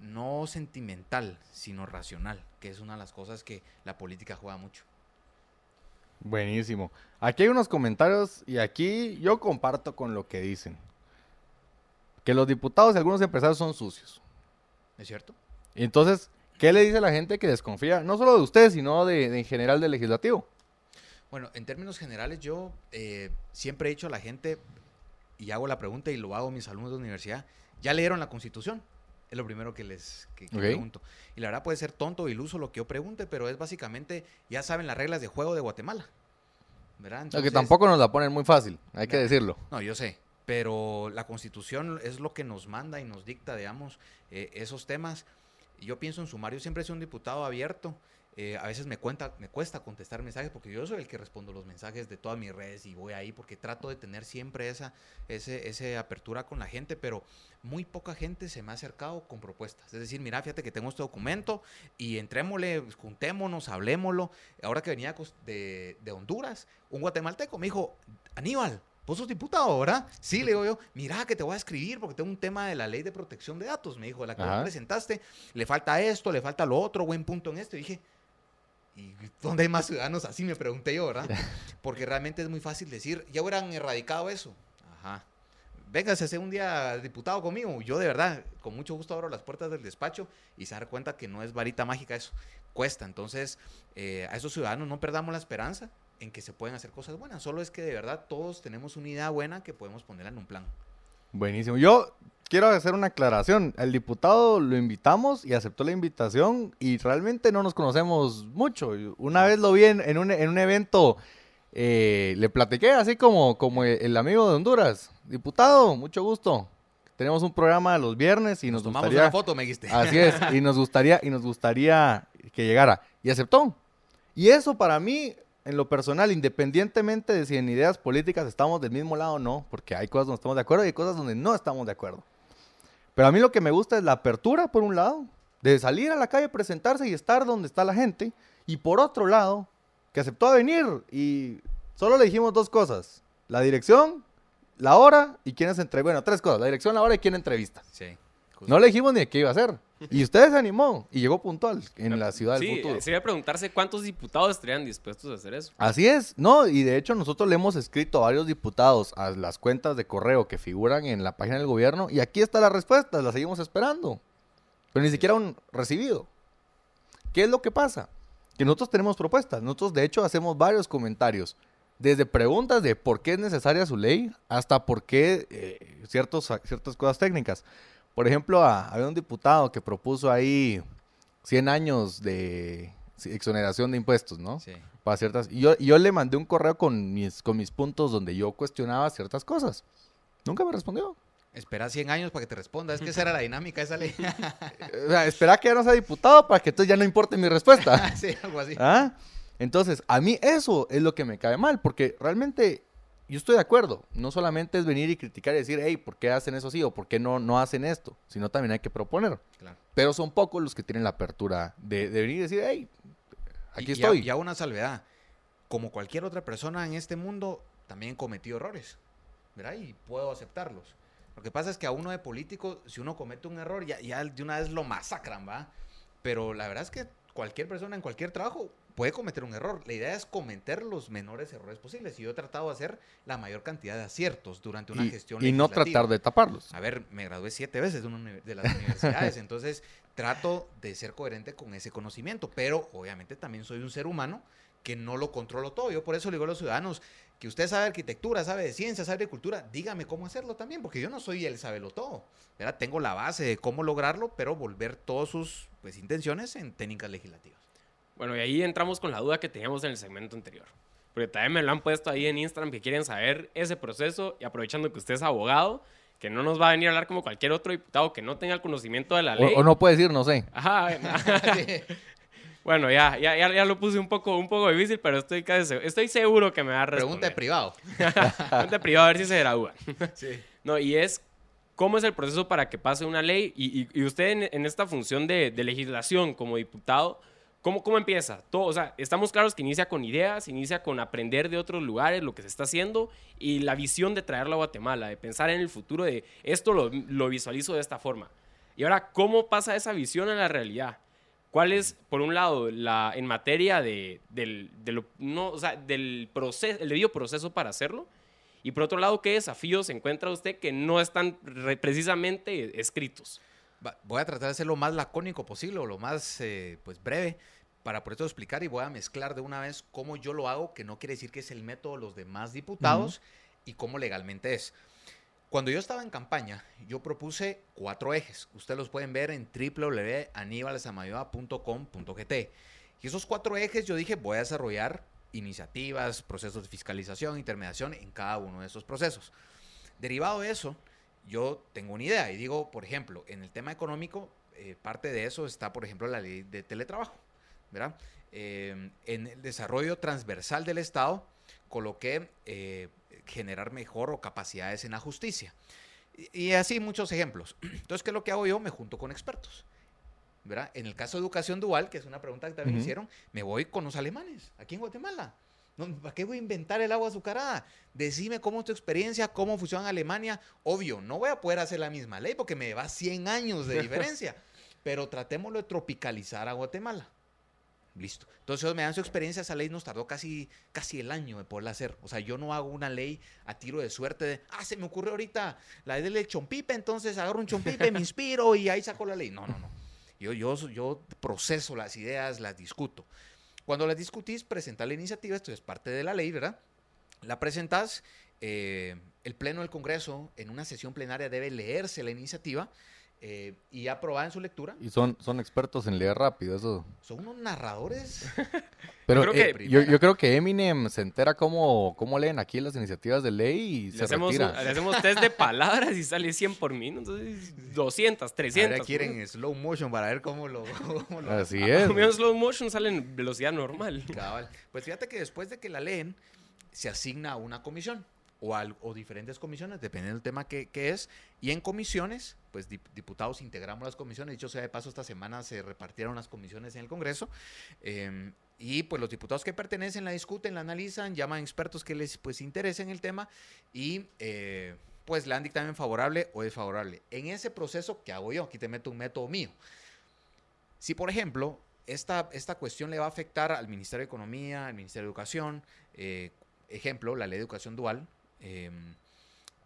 no sentimental, sino racional, que es una de las cosas que la política juega mucho. Buenísimo. Aquí hay unos comentarios y aquí yo comparto con lo que dicen. Que los diputados y algunos empresarios son sucios. ¿Es cierto? Entonces, ¿qué le dice a la gente que desconfía? No solo de usted, sino de, de en general del legislativo. Bueno, en términos generales, yo eh, siempre he dicho a la gente, y hago la pregunta y lo hago a mis alumnos de universidad, ¿ya leyeron la Constitución? Es lo primero que les que- que Ok. pregunto. Y la verdad puede ser tonto o iluso lo que yo pregunte, pero es básicamente, ya saben las reglas de juego de Guatemala. ¿Verdad? Lo que Entonces- tampoco nos la ponen muy fácil, hay que decirlo. No, yo sé, pero la constitución es lo que nos manda y nos dicta, digamos, eh, esos temas. Yo pienso en sumar, yo siempre he sido un diputado abierto. eh, a veces me, cuenta, me cuesta contestar mensajes porque yo soy el que respondo los mensajes de todas mis redes y voy ahí porque trato de tener siempre esa, ese, ese apertura con la gente, pero muy poca gente se me ha acercado con propuestas. Es decir, mira, fíjate que tengo este documento y entrémosle, pues, juntémonos, hablémoslo. Ahora que venía de, de Honduras, un guatemalteco me dijo, Aníbal, vos sos diputado, ¿verdad? Sí, le digo yo, mira que te voy a escribir porque tengo un tema de la ley de protección de datos, me dijo, la que vos presentaste, le falta esto, le falta lo otro, buen punto en esto. Y dije, ¿y dónde hay más ciudadanos así? Me pregunté yo, ¿verdad? Porque realmente es muy fácil decir, ya hubieran erradicado eso. Ajá. Véngase a ser un día diputado conmigo. Yo de verdad, con mucho gusto abro las puertas del despacho y se dar cuenta que no es varita mágica eso. Cuesta. Entonces, eh, a esos ciudadanos no perdamos la esperanza en que se pueden hacer cosas buenas. Solo es que de verdad todos tenemos una idea buena que podemos ponerla en un plan. Buenísimo. Yo quiero hacer una aclaración. El diputado lo invitamos y aceptó la invitación y realmente no nos conocemos mucho. Una vez lo vi en, en un, en un evento, eh, le platiqué así como, como el, el amigo de Honduras. Diputado, mucho gusto. tenemos un programa los viernes y nos, Nos tomamos gustaría... una foto, me dijiste. Así es, y nos gustaría, y nos gustaría que llegara. Y aceptó. Y eso para mí, en lo personal, independientemente de si en ideas políticas estamos del mismo lado o no, porque hay cosas donde estamos de acuerdo y hay cosas donde no estamos de acuerdo. Pero a mí lo que me gusta es la apertura, por un lado, de salir a la calle, presentarse y estar donde está la gente. Y por otro lado, que aceptó venir y solo le dijimos dos cosas. La dirección, la hora y quién es entre... Bueno, tres cosas. La dirección, la hora y quién entrevista. Sí. No le dijimos ni qué iba a hacer. Y usted se animó y llegó puntual en la ciudad del Sí, futuro. sería preguntarse cuántos diputados estarían dispuestos a hacer eso. Así es, no, y de hecho nosotros le hemos escrito a varios diputados a las cuentas de correo que figuran en la página del gobierno y aquí está la respuesta, la seguimos esperando. Pero ni siquiera un recibido. ¿Qué es lo que pasa? Que nosotros tenemos propuestas, nosotros de hecho hacemos varios comentarios, desde preguntas de por qué es necesaria su ley hasta por qué eh, ciertos, ciertas cosas técnicas. Por ejemplo, a- había un diputado que propuso ahí 100 años de exoneración de impuestos, ¿no? Sí. para ciertas. Y yo, le mandé un correo con mis, con mis puntos donde yo cuestionaba ciertas cosas. Nunca me respondió. Espera 100 años para que te responda. Es que esa era la dinámica de esa ley. O sea, espera que ya no sea diputado para que entonces ya no importe mi respuesta. sí, algo así. ¿Ah? Entonces, a mí eso es lo que me cae mal, porque realmente yo estoy de acuerdo. No solamente es venir y criticar y decir, hey, ¿por qué hacen eso así? O ¿por qué no, no hacen esto? Sino también hay que proponer. Claro. Pero son pocos los que tienen la apertura de, de venir y decir, hey, aquí Y- y estoy. Y una salvedad. Como cualquier otra persona en este mundo, también he cometido errores. ¿Verdad? Y puedo aceptarlos. Lo que pasa es que a uno de político, si uno comete un error, ya, ya de una vez lo masacran, ¿va? Pero la verdad es que cualquier persona en cualquier trabajo puede cometer un error. La idea es cometer los menores errores posibles. Y yo he tratado de hacer la mayor cantidad de aciertos durante una y, gestión y no tratar de taparlos. A ver, me gradué siete veces de, una de las universidades, entonces trato de ser coherente con ese conocimiento, pero obviamente también soy un ser humano que no lo controlo todo. Yo por eso le digo a los ciudadanos que usted sabe arquitectura, sabe de ciencia, sabe de cultura, dígame cómo hacerlo también, porque yo no soy el sabelo todo. ¿verdad? Tengo la base de cómo lograrlo, pero volver todas sus pues, intenciones en técnicas legislativas. Bueno, y ahí entramos con la duda que teníamos en el segmento anterior. Porque también me lo han puesto ahí en Instagram que quieren saber ese proceso y aprovechando que usted es abogado, que no nos va a venir a hablar como cualquier otro diputado que no tenga el conocimiento de la ley. O, o no puede decir, no sé. Ajá. bueno, ya, ya, ya, ya lo puse un poco, un poco difícil, pero estoy, casi seguro, estoy seguro que me va a Pregunta de responder. privado. Pregunta privada a ver si se gradúa. Sí. No, y es cómo es el proceso para que pase una ley y, y- y usted en, en esta función de, de legislación como diputado, ¿cómo, ¿cómo empieza? Todo, o sea, estamos claros que inicia con ideas, inicia con aprender de otros lugares lo que se está haciendo y la visión de traerlo a Guatemala, de pensar en el futuro de esto lo, lo visualizo de esta forma. Y ahora, ¿cómo pasa esa visión a la realidad? ¿Cuál es, por un lado, la, en materia de, del, de lo- no, o sea, del proceso, el debido proceso para hacerlo? Y por otro lado, ¿qué desafíos encuentra usted que no están re- precisamente escritos? Voy a tratar de ser lo más lacónico posible o lo más eh, pues breve para por eso explicar y voy a mezclar de una vez cómo yo lo hago, que no quiere decir que es el método de los demás diputados y cómo legalmente es. Cuando yo estaba en campaña, yo propuse cuatro ejes. Ustedes los pueden ver en www.anibalsamayoa.com.gt. Y esos cuatro ejes yo dije, voy a desarrollar iniciativas, procesos de fiscalización, intermediación en cada uno de esos procesos. Derivado de eso, yo tengo una idea y digo, por ejemplo, en el tema económico, eh, parte de eso está, por ejemplo, la ley de teletrabajo, ¿verdad? Eh, en el desarrollo transversal del Estado, coloqué eh, generar mejor o capacidades en la justicia. Y, y así muchos ejemplos. Entonces, ¿qué es lo que hago yo? Me junto con expertos. ¿verdad? En el caso de educación dual, que es una pregunta que también Ujú. hicieron, me voy con los alemanes, aquí en Guatemala. No, ¿Para qué voy a inventar el agua azucarada? Decime cómo es tu experiencia, cómo funciona Alemania. Obvio, no voy a poder hacer la misma ley porque me va 100 años de diferencia. pero tratémoslo de tropicalizar a Guatemala. Listo. Entonces me dan su experiencia, esa ley nos tardó casi, casi el año de poderla hacer. O sea, yo no hago una ley a tiro de suerte de, ah, se me ocurrió ahorita la ley del chompipe, entonces agarro un chompipe, me inspiro y ahí saco la ley. No, no, no. Yo, yo, yo proceso las ideas, las discuto. Cuando las discutís, presentar la iniciativa, esto es parte de la ley, ¿verdad? La presentás, eh, el Pleno del Congreso en una sesión plenaria debe leerse la iniciativa eh, y aprobada en su lectura. Y son, son expertos en leer rápido, eso. Son unos narradores. Pero creo eh, que- yo, yo creo que Eminem se entera cómo, cómo leen aquí las iniciativas de ley y Le se hacemos, retira. le hacemos test de palabras y sale 100 por minuto. entonces 200, 300. Ahora quieren slow motion para ver cómo lo... cómo lo- Así es. En slow motion sale en velocidad normal. Cabal. Pues fíjate que después de que la leen, se asigna a una comisión o, diferentes comisiones, dependiendo del tema que, es. Y en comisiones, pues dip- diputados integramos las comisiones. Dicho sea de paso, esta semana se repartieron las comisiones en el Congreso. eh, y pues los diputados que pertenecen la discuten, la analizan, llaman expertos que les pues interesen el tema y eh, pues le dan dictamen favorable o desfavorable. En ese proceso, ¿qué hago yo? Aquí te meto un método mío. Si, por ejemplo, esta, esta cuestión le va a afectar al Ministerio de Economía, al Ministerio de Educación, eh, ejemplo, la ley de educación dual, eh,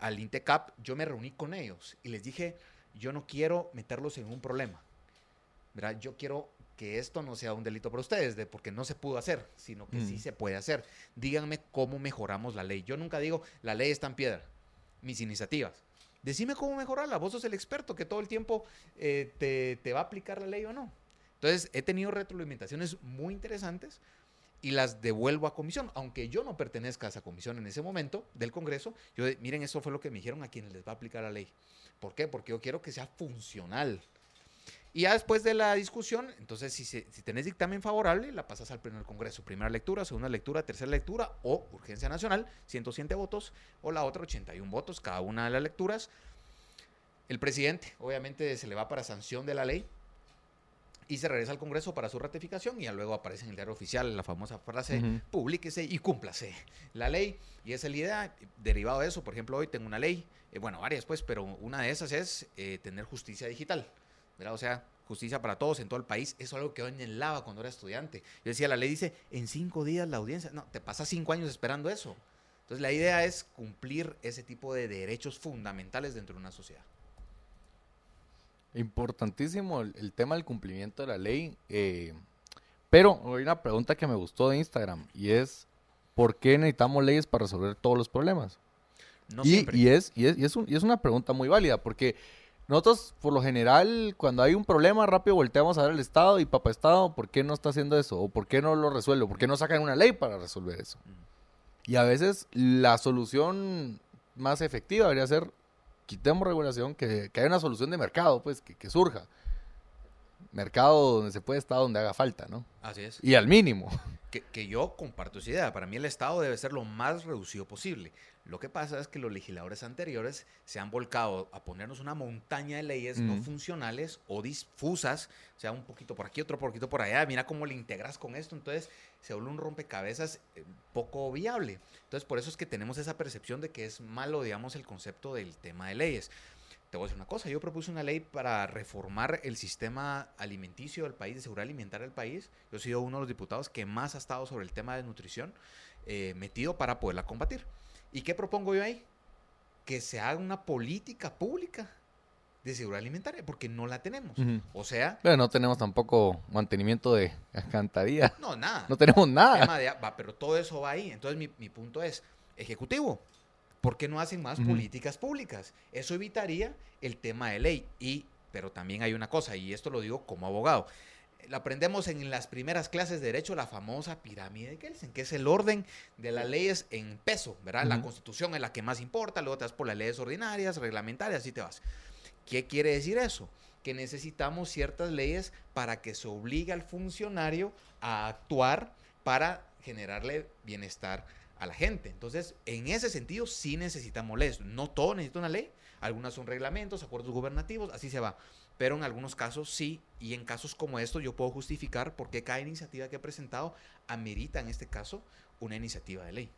al INTECAP, yo me reuní con ellos y les dije, yo no quiero meterlos en un problema. ¿verdad? Yo quiero que esto no sea un delito para ustedes, de, porque no se pudo hacer, sino que sí Mm. se puede hacer. Díganme cómo mejoramos la ley. Yo nunca digo, la ley está en piedra. Mis iniciativas. Decime cómo mejorarla. Vos sos el experto que todo el tiempo eh, te, te va a aplicar la ley o no. Entonces, he tenido retroalimentaciones muy interesantes y las devuelvo a comisión. Aunque yo no pertenezca a esa comisión en ese momento del Congreso, yo, miren, eso fue lo que me dijeron a quienes les va a aplicar la ley. ¿Por qué? Porque yo quiero que sea funcional. Y ya después de la discusión, entonces si, si tenés dictamen favorable, la pasas al pleno del Congreso. Primera lectura, segunda lectura, tercera lectura o urgencia nacional, 107 votos, o la otra 81 votos, cada una de las lecturas. El presidente, obviamente, se le va para sanción de la ley y se regresa al Congreso para su ratificación y ya luego aparece en el diario oficial la famosa frase, Ujú. publíquese y cúmplase la ley. Y esa es la idea. Derivado de eso, por ejemplo, hoy tengo una ley, eh, bueno, varias pues, pero una de esas es eh, tener justicia digital. ¿verdad? O sea, justicia para todos en todo el país. Eso es algo que hoy en lava cuando era estudiante. Yo decía, la ley dice, en cinco días la audiencia. No, te pasas cinco años esperando eso. Entonces, la idea es cumplir ese tipo de derechos fundamentales dentro de una sociedad. Importantísimo el, el tema del cumplimiento de la ley. eh, pero hay una pregunta que me gustó de Instagram y es, ¿por qué necesitamos leyes para resolver todos los problemas? No y, siempre. y es, y, es, y, es un- y es una pregunta muy válida porque nosotros, por lo general, cuando hay un problema, rápido volteamos a ver al Estado y papá Estado, ¿por qué no está haciendo eso? ¿O por qué no lo resuelve? ¿Por qué no sacan una ley para resolver eso? Y a veces la solución más efectiva debería ser, quitemos regulación, que, que haya una solución de mercado, pues, que, que surja. Mercado donde se puede estar donde haga falta, ¿no? Así es. Y al mínimo. Que, que yo comparto esa idea. Para mí el Estado debe ser lo más reducido posible. Lo que pasa es que los legisladores anteriores se han volcado a ponernos una montaña de leyes no funcionales o difusas, o sea, un poquito por aquí, otro poquito por allá. Mira cómo le integras con esto. Entonces se vuelve un rompecabezas eh, poco viable. Entonces por eso es que tenemos esa percepción de que es malo, digamos, el concepto del tema de leyes. Te voy a decir una cosa, yo propuse una ley para reformar el sistema alimenticio del país, de seguridad alimentaria del país. Yo he sido uno de los diputados que más ha estado sobre el tema de nutrición eh, metido para poderla combatir. ¿Y qué propongo yo ahí? Que se haga una política pública de seguridad alimentaria, porque no la tenemos. O sea, Pero no tenemos tampoco mantenimiento de alcantarilla. no, nada. No tenemos nada. tema de- va, pero todo eso va ahí. Entonces mi, mi punto es, ejecutivo, ¿por qué no hacen más políticas públicas? Eso evitaría el tema de ley. Y, pero también hay una cosa, y esto lo digo como abogado. Lo aprendemos en las primeras clases de derecho, la famosa pirámide de Kelsen, que es el orden de las leyes en peso, ¿verdad? La constitución es la que más importa, luego te vas por las leyes ordinarias, reglamentarias, así te vas. ¿Qué quiere decir eso? Que necesitamos ciertas leyes para que se obligue al funcionario a actuar para generarle bienestar a la gente. Entonces, en ese sentido, sí necesitamos leyes. No todo necesita una ley. Algunas son reglamentos, acuerdos gubernativos, así se va. Pero en algunos casos sí, y en casos como estos yo puedo justificar por qué cada iniciativa que he presentado amerita en este caso una iniciativa de ley.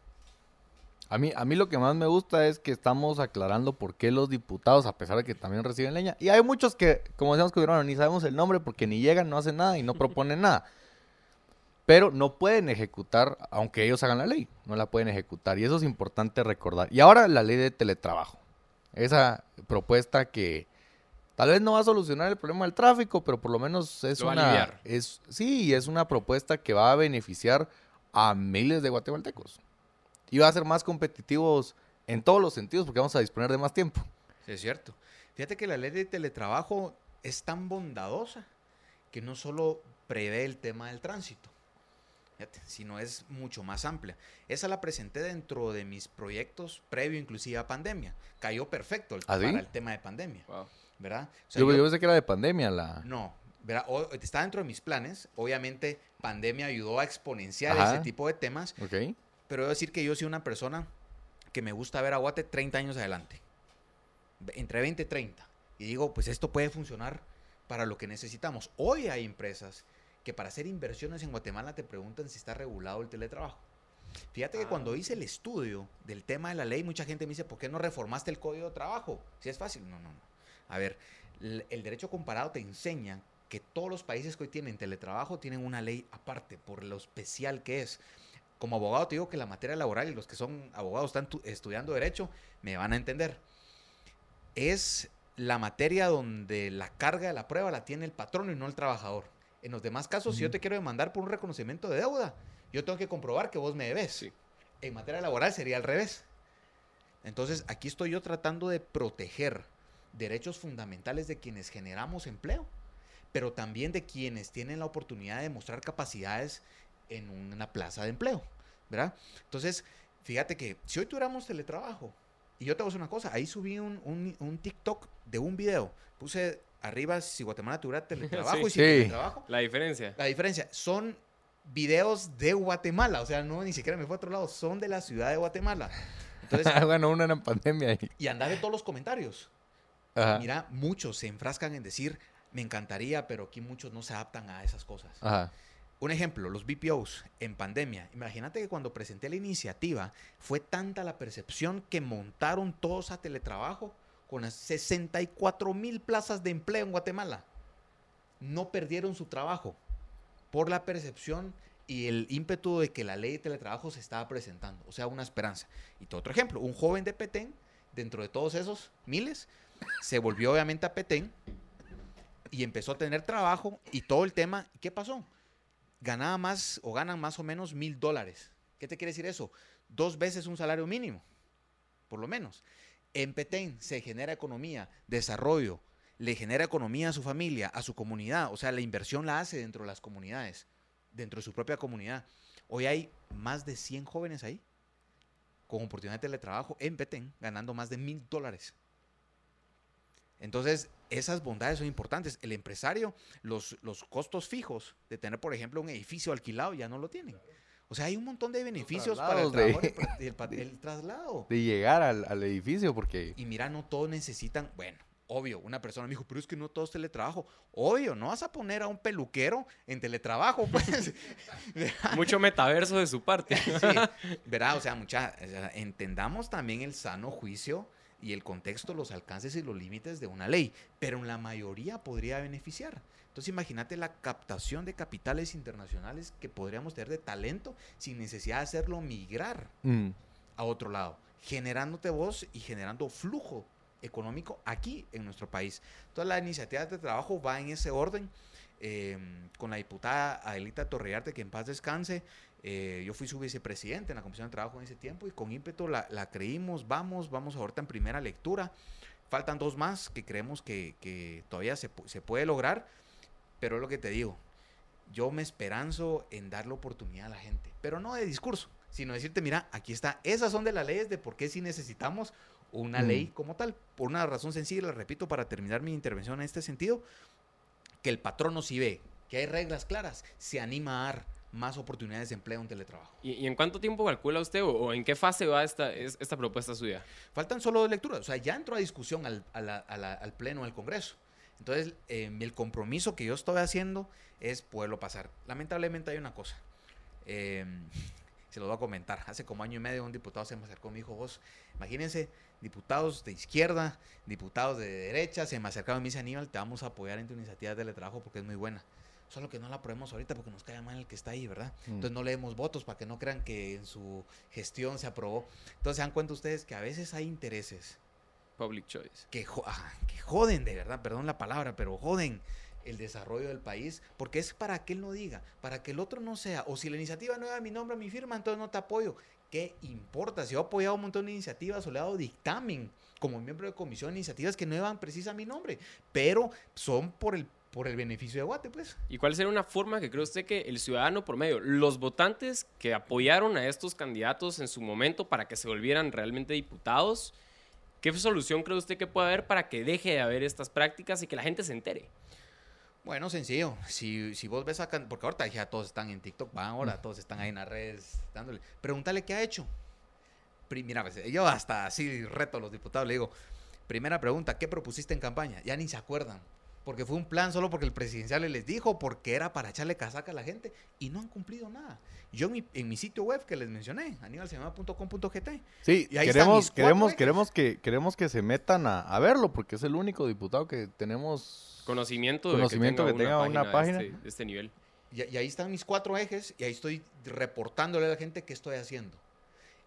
A mí, a mí lo que más me gusta es que estamos aclarando por qué los diputados, a pesar de que también reciben leña, y hay muchos que, como decíamos que bueno, ni sabemos el nombre porque ni llegan, no hacen nada y no proponen nada. Pero no pueden ejecutar, aunque ellos hagan la ley, no la pueden ejecutar. Y eso es importante recordar. Y ahora la ley de teletrabajo. Esa propuesta que tal vez no va a solucionar el problema del tráfico, pero por lo menos es Lo una... Es, sí, es una propuesta que va a beneficiar a miles de guatemaltecos y va a ser más competitivos en todos los sentidos porque vamos a disponer de más tiempo. Sí, es cierto. Fíjate que la ley de teletrabajo es tan bondadosa que no solo prevé el tema del tránsito, fíjate, sino es mucho más amplia. Esa la presenté dentro de mis proyectos previo inclusive a pandemia. Cayó perfecto el- ¿Ah, sí? para el tema de pandemia, Wow. ¿verdad? O sea, Yo, yo- yo pensé que era de pandemia la... no, verá, o- está dentro de mis planes. Obviamente, pandemia ayudó a exponenciar Ajá. ese tipo de temas, Ok. Pero debo decir que yo soy una persona que me gusta ver a Guate 30 años adelante. Entre 20 y 30. Y digo, pues esto puede funcionar para lo que necesitamos. Hoy hay empresas que para hacer inversiones en Guatemala te preguntan si está regulado el teletrabajo. Fíjate que Ah. cuando hice el estudio del tema de la ley, mucha gente me dice, ¿por qué no reformaste el código de trabajo? Si es fácil. No, no, no. A ver, el derecho comparado te enseña que todos los países que hoy tienen teletrabajo tienen una ley aparte por lo especial que es. Como abogado te digo que la materia laboral y los que son abogados están tu- estudiando derecho me van a entender. Es la materia donde la carga de la prueba la tiene el patrón y no el trabajador. En los demás casos, si yo te quiero demandar por un reconocimiento de deuda, yo tengo que comprobar que vos me debes. Sí. En materia laboral sería al revés. Entonces, aquí estoy yo tratando de proteger derechos fundamentales de quienes generamos empleo, pero también de quienes tienen la oportunidad de mostrar capacidades en una plaza de empleo, ¿verdad? Entonces, fíjate que si hoy tuviéramos teletrabajo, y yo te voy a decir una cosa, ahí subí un, un- un TikTok de un video, puse arriba si Guatemala tuviera teletrabajo Sí. y sin Sí. teletrabajo, La diferencia. la diferencia, son videos de Guatemala, o sea, no ni siquiera me fue a otro lado, son de la ciudad de Guatemala. Entonces, bueno, una en pandemia. y- y anda de todos los comentarios. Ajá. Mira, muchos se enfrascan en decir, me encantaría, pero aquí muchos no se adaptan a esas cosas. Ajá. Un ejemplo, los BPOs en pandemia. Imagínate que cuando presenté la iniciativa fue tanta la percepción que montaron todos a teletrabajo con las 64 mil plazas de empleo en Guatemala. No perdieron su trabajo por la percepción y el ímpetu de que la ley de teletrabajo se estaba presentando. O sea, una esperanza. Y otro ejemplo, un joven de Petén, dentro de todos esos miles, se volvió obviamente a Petén y empezó a tener trabajo y todo el tema. ¿Qué pasó? Ganaba más o ganan más o menos mil dólares. ¿Qué te quiere decir eso? Dos veces un salario mínimo, por lo menos. En Petén se genera economía, desarrollo, le genera economía a su familia, a su comunidad. O sea, la inversión la hace dentro de las comunidades, dentro de su propia comunidad. Hoy hay más de 100 jóvenes ahí con oportunidad de teletrabajo en Petén, ganando más de mil dólares. Entonces, esas bondades son importantes. El empresario, los, los costos fijos de tener, por ejemplo, un edificio alquilado ya no lo tienen. O sea, hay un montón de beneficios para el, de- el pa- el traslado. De llegar al, al edificio porque... Y mira, no todos necesitan, bueno, obvio, una persona me dijo, pero es que no todo es teletrabajo. Obvio, no vas a poner a un peluquero en teletrabajo, pues. Mucho metaverso de su parte. Sí, ¿verdad? O sea, mucha, o sea, entendamos también el sano juicio y el contexto, los alcances y los límites de una ley, pero en la mayoría podría beneficiar. Entonces imagínate la captación de capitales internacionales que podríamos tener de talento sin necesidad de hacerlo migrar Mm. a otro lado, generándote voz y generando flujo económico aquí en nuestro país. Entonces la iniciativa de trabajo va en ese orden. eh, con la diputada Adelita Torrearte, que en paz descanse. Eh, yo fui su vicepresidente en la Comisión de Trabajo en ese tiempo y con ímpetu la, la creímos, vamos, vamos ahorita en primera lectura. Faltan dos más que creemos que, que todavía se, se puede lograr, pero es lo que te digo, yo me esperanzo en darle oportunidad a la gente, pero no de discurso, sino decirte, mira, aquí está, esas son de las leyes de por qué sí necesitamos una Mm. ley como tal, por una razón sencilla, la repito para terminar mi intervención en este sentido, que el patrono si ve que hay reglas claras, se anima a dar más oportunidades de empleo en teletrabajo. ¿Y, y en cuánto tiempo calcula usted o, o en qué fase va esta, es- esta propuesta suya? Faltan solo dos lecturas, o sea, ya entró a discusión al, a la- a la- al Pleno del Congreso. Entonces, eh, el compromiso que yo estoy haciendo es poderlo pasar. Lamentablemente hay una cosa, eh, se lo voy a comentar. Hace como año y medio un diputado se me acercó y me dijo, vos, imagínense, diputados de izquierda, diputados de derecha, se me acercaron y me dice, Aníbal, te vamos a apoyar en tu iniciativa de teletrabajo porque es muy buena. Solo que no la aprobemos ahorita porque nos cae mal el que está ahí, ¿verdad? Mm. Entonces no leemos votos para que no crean que en su gestión se aprobó. Entonces se dan cuenta ustedes que a veces hay intereses Public choice. que, jo- ah, que joden de verdad, perdón la palabra, pero joden el desarrollo del país, porque es para que él no diga, para que el otro no sea, o si la iniciativa no da mi nombre, mi firma, entonces no te apoyo. ¿qué importa? Si yo he apoyado un montón de iniciativas o le he dado dictamen como miembro de comisión de iniciativas que no iban precisas a mi nombre, pero son por el, por el beneficio de Guate, pues. ¿Y cuál sería una forma que cree usted que el ciudadano promedio, los votantes que apoyaron a estos candidatos en su momento para que se volvieran realmente diputados, qué solución cree usted que puede haber para que deje de haber estas prácticas y que la gente se entere? Bueno, sencillo. Si, si vos ves acá, porque ahorita ya todos están en TikTok, van ahora, todos están ahí en las redes dándole. Pregúntale qué ha hecho. Mira, pues, yo hasta así reto a los diputados, le digo, primera pregunta, ¿qué propusiste en campaña? Ya ni se acuerdan. Porque fue un plan solo porque el presidencial les dijo, porque era para echarle casaca a la gente y no han cumplido nada. Yo en mi, en mi sitio web que les mencioné, anibalsemana.com.gt, Sí, Y ahí queremos, cuatro queremos, queremos, que, queremos que se metan a, a verlo, porque es el único diputado que tenemos. Conocimiento, Conocimiento de que tenga una página. De este, de este nivel. Y, y ahí están mis cuatro ejes y ahí estoy reportándole a la gente qué estoy haciendo.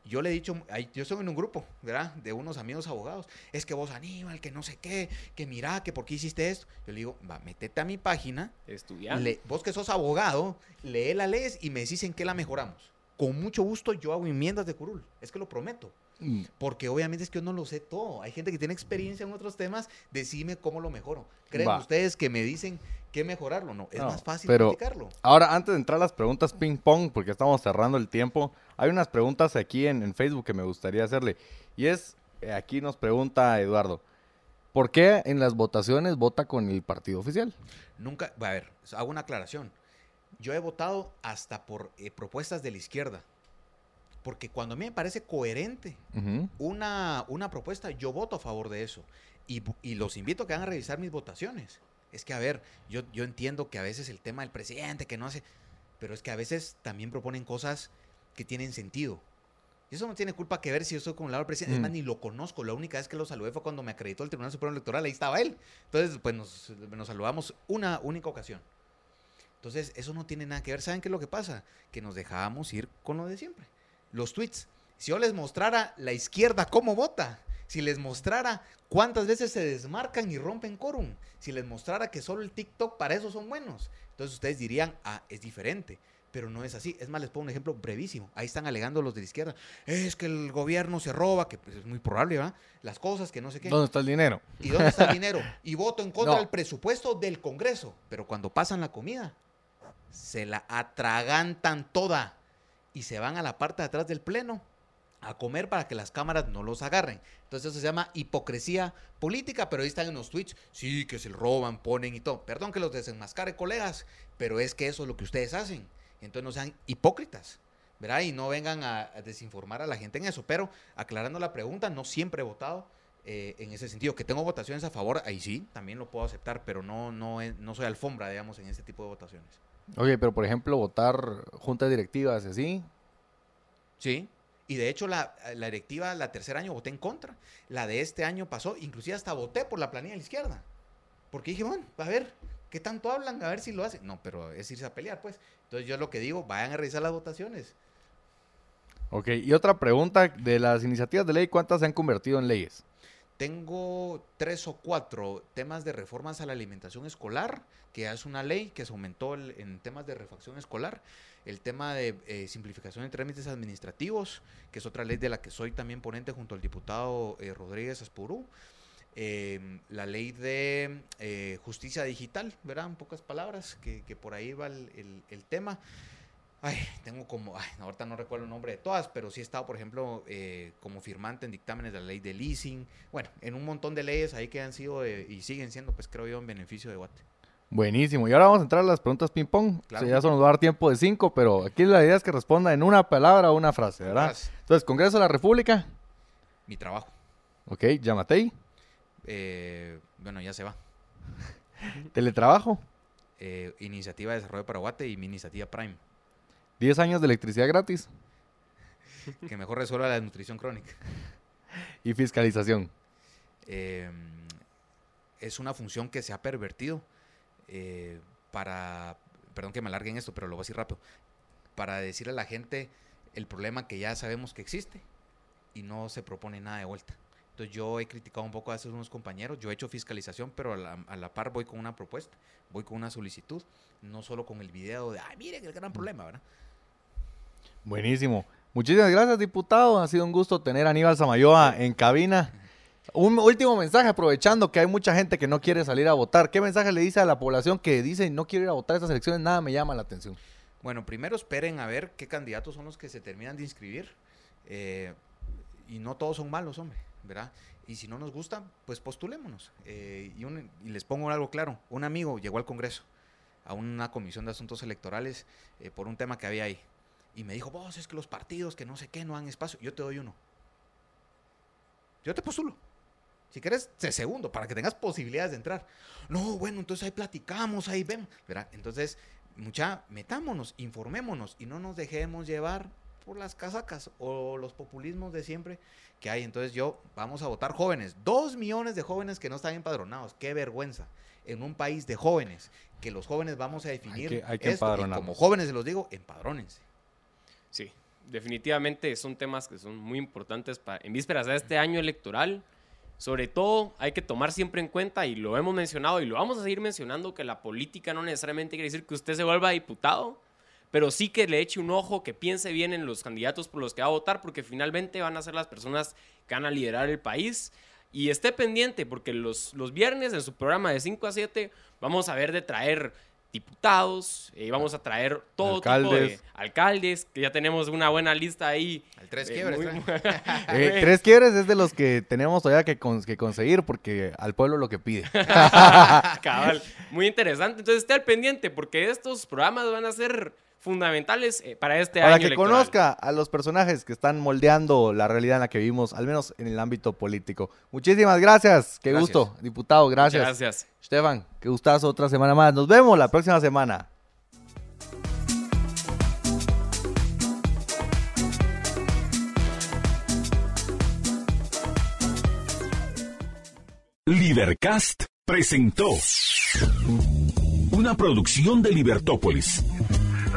Yo le he dicho, yo estoy en un grupo, ¿verdad? De unos amigos abogados. Es que vos, Aníbal, que no sé qué, que mira, que por qué hiciste esto. Yo le digo, va, métete a mi página. Estudiar. vos que sos abogado, lee la lees y me decís en qué la mejoramos. Con mucho gusto yo hago enmiendas de curul. Es que lo prometo. Mm, Porque obviamente es que yo no lo sé todo. Hay gente que tiene experiencia en otros temas. Decime cómo lo mejoro. ¿Creen Va. ustedes que me dicen qué mejorarlo? No, es No, más fácil pero- platicarlo. Ahora, antes de entrar a las preguntas ping pong, porque estamos cerrando el tiempo, hay unas preguntas aquí en, en Facebook que me gustaría hacerle. Y es, eh, aquí nos pregunta Eduardo, ¿por qué en las votaciones vota con el partido oficial? Nunca, a ver, hago una aclaración. Yo he votado hasta por eh, propuestas de la izquierda. Porque cuando a mí me parece coherente una, una propuesta, yo voto a favor de eso. Y, los invito a que hagan revisar mis votaciones. Es que, a ver, yo, yo entiendo que a veces el tema del presidente, que no hace, pero es que a veces también proponen cosas que tienen sentido. Y eso no tiene culpa que ver si yo estoy con el lado del presidente. Es Mm. más, ni lo conozco. La única vez que lo saludé fue cuando me acreditó el Tribunal Supremo Electoral. Ahí estaba él. Entonces, pues nos, nos saludamos una única ocasión. Entonces, eso no tiene nada que ver. ¿Saben qué es lo que pasa? Que nos dejábamos ir con lo de siempre. Los tweets. Si yo les mostrara la izquierda cómo vota, si les mostrara cuántas veces se desmarcan y rompen quórum, si les mostrara que solo el TikTok para eso son buenos, entonces ustedes dirían, ah, es diferente. Pero no es así. Es más, les pongo un ejemplo brevísimo. Ahí están alegando los de la izquierda. Es que el gobierno se roba, que pues, es muy probable, ¿verdad? Las cosas, que no sé qué. ¿Dónde está el dinero? ¿Y dónde está el dinero? Y voto en contra No. del presupuesto del Congreso. Pero cuando pasan la comida, se la atragantan toda y se van a la parte de atrás del pleno a comer para que las cámaras no los agarren. Entonces eso se llama hipocresía política, pero ahí están en los tweets, sí, que se roban, ponen y todo. Perdón que los desenmascare, colegas, pero es que eso es lo que ustedes hacen. Entonces no sean hipócritas. ¿verdad? Y no vengan a, a desinformar a la gente en eso. Pero aclarando la pregunta, no siempre he votado eh, en ese sentido. Que tengo votaciones a favor, ahí sí, también lo puedo aceptar, pero no, no, no soy alfombra, digamos, en ese tipo de votaciones. Oye, pero por ejemplo, votar juntas directivas así. Sí. Y de hecho, la, la directiva, la tercer año voté en contra. La de este año pasó, inclusive hasta voté por la planilla de la izquierda. Porque dije, bueno, a ver, ¿qué tanto hablan? A ver si lo hacen. No, pero es irse a pelear, pues. Entonces yo lo que digo, vayan a revisar las votaciones. Ok, y otra pregunta, de las iniciativas de ley, ¿cuántas se han convertido en leyes? Tengo tres o cuatro temas de reformas a la alimentación escolar, que es una ley que se aumentó en temas de refacción escolar. El tema de eh, simplificación de trámites administrativos, que es otra ley de la que soy también ponente junto al diputado eh, Rodríguez Aspurú. Eh, la ley de eh, justicia digital, ¿verdad? En pocas palabras, que, por ahí va el tema. Ay, tengo como, ay, ahorita no recuerdo el nombre de todas, pero sí he estado, por ejemplo, eh, como firmante en dictámenes de la ley de leasing. Bueno, en un montón de leyes ahí que han sido eh, y siguen siendo, pues creo yo, en beneficio de Guate. Buenísimo. Y ahora vamos a entrar a las preguntas ping-pong. Claro. Ya solo nos va a dar tiempo de cinco, pero aquí la idea es que responda en una palabra o una frase, ¿verdad? Entonces, Congreso de la República. Mi trabajo. Ok, Yamatei. Eh, bueno, ya se va. Teletrabajo. Eh, iniciativa de Desarrollo para Guate y mi iniciativa Prime, 10 años de electricidad gratis. que mejor resuelva la desnutrición crónica. Y fiscalización. eh, es una función que se ha pervertido eh, para, perdón que me alargue en esto, pero lo voy a decir rápido, para decirle a la gente el problema que ya sabemos que existe y no se propone nada de vuelta. Entonces yo he criticado un poco a esos unos compañeros, yo he hecho fiscalización, pero a la, a la par voy con una propuesta, voy con una solicitud, no solo con el video de, ay, miren el gran problema, ¿verdad? Buenísimo. Muchísimas gracias, diputado. Ha sido un gusto tener a Aníbal Samayoa en cabina. Un último mensaje, aprovechando que hay mucha gente que no quiere salir a votar. ¿Qué mensaje le dice a la población que dice no quiero ir a votar estas elecciones? Nada me llama la atención. Bueno, primero esperen a ver qué candidatos son los que se terminan de inscribir. Eh, y no todos son malos, hombre, ¿verdad? Y si no nos gusta, pues postulémonos. Eh, y, un- y les pongo algo claro. Un amigo llegó al Congreso, a una comisión de asuntos electorales, eh, por un tema que había ahí. Y me dijo, vos, es que los partidos, que no sé qué, no dan espacio. Yo te doy uno. Yo te postulo. Si quieres, sé segundo, para que tengas posibilidades de entrar. No, bueno, entonces ahí platicamos, ahí vemos. ¿verdad? Entonces, mucha, metámonos, informémonos y no nos dejemos llevar por las casacas o los populismos de siempre que hay. Entonces yo, vamos a votar jóvenes. Dos millones de jóvenes que no están empadronados. Qué vergüenza. En un país de jóvenes, que los jóvenes vamos a definir que- hay que esto, y empadronarnos. como jóvenes se los digo, empadrónense. Sí, definitivamente son temas que son muy importantes para, en vísperas de este año electoral. Sobre todo hay que tomar siempre en cuenta, y lo hemos mencionado y lo vamos a seguir mencionando, que la política no necesariamente quiere decir que usted se vuelva diputado, pero sí que le eche un ojo, que piense bien en los candidatos por los que va a votar, porque finalmente van a ser las personas que van a liderar el país. Y esté pendiente, porque los, los viernes en su programa de 5 a 7 vamos a ver de traer diputados, eh, vamos a traer todo tipo de Alcaldes. alcaldes, que ya tenemos una buena lista ahí. El tres eh, quiebres. muy-. Eh, tres quiebres es de los que tenemos todavía que, cons- que conseguir porque al pueblo lo que pide. Cabal, muy interesante. Entonces esté al pendiente porque estos programas van a ser fundamentales eh, para este Para año que electoral. conozca a los personajes que están moldeando la realidad en la que vivimos, al menos en el ámbito político. Muchísimas gracias. Qué Gracias. gusto, diputado. Muchas Gracias. gracias. Estefan, qué gustazo otra semana más. Nos vemos la próxima semana. Libercast presentó una producción de Libertópolis.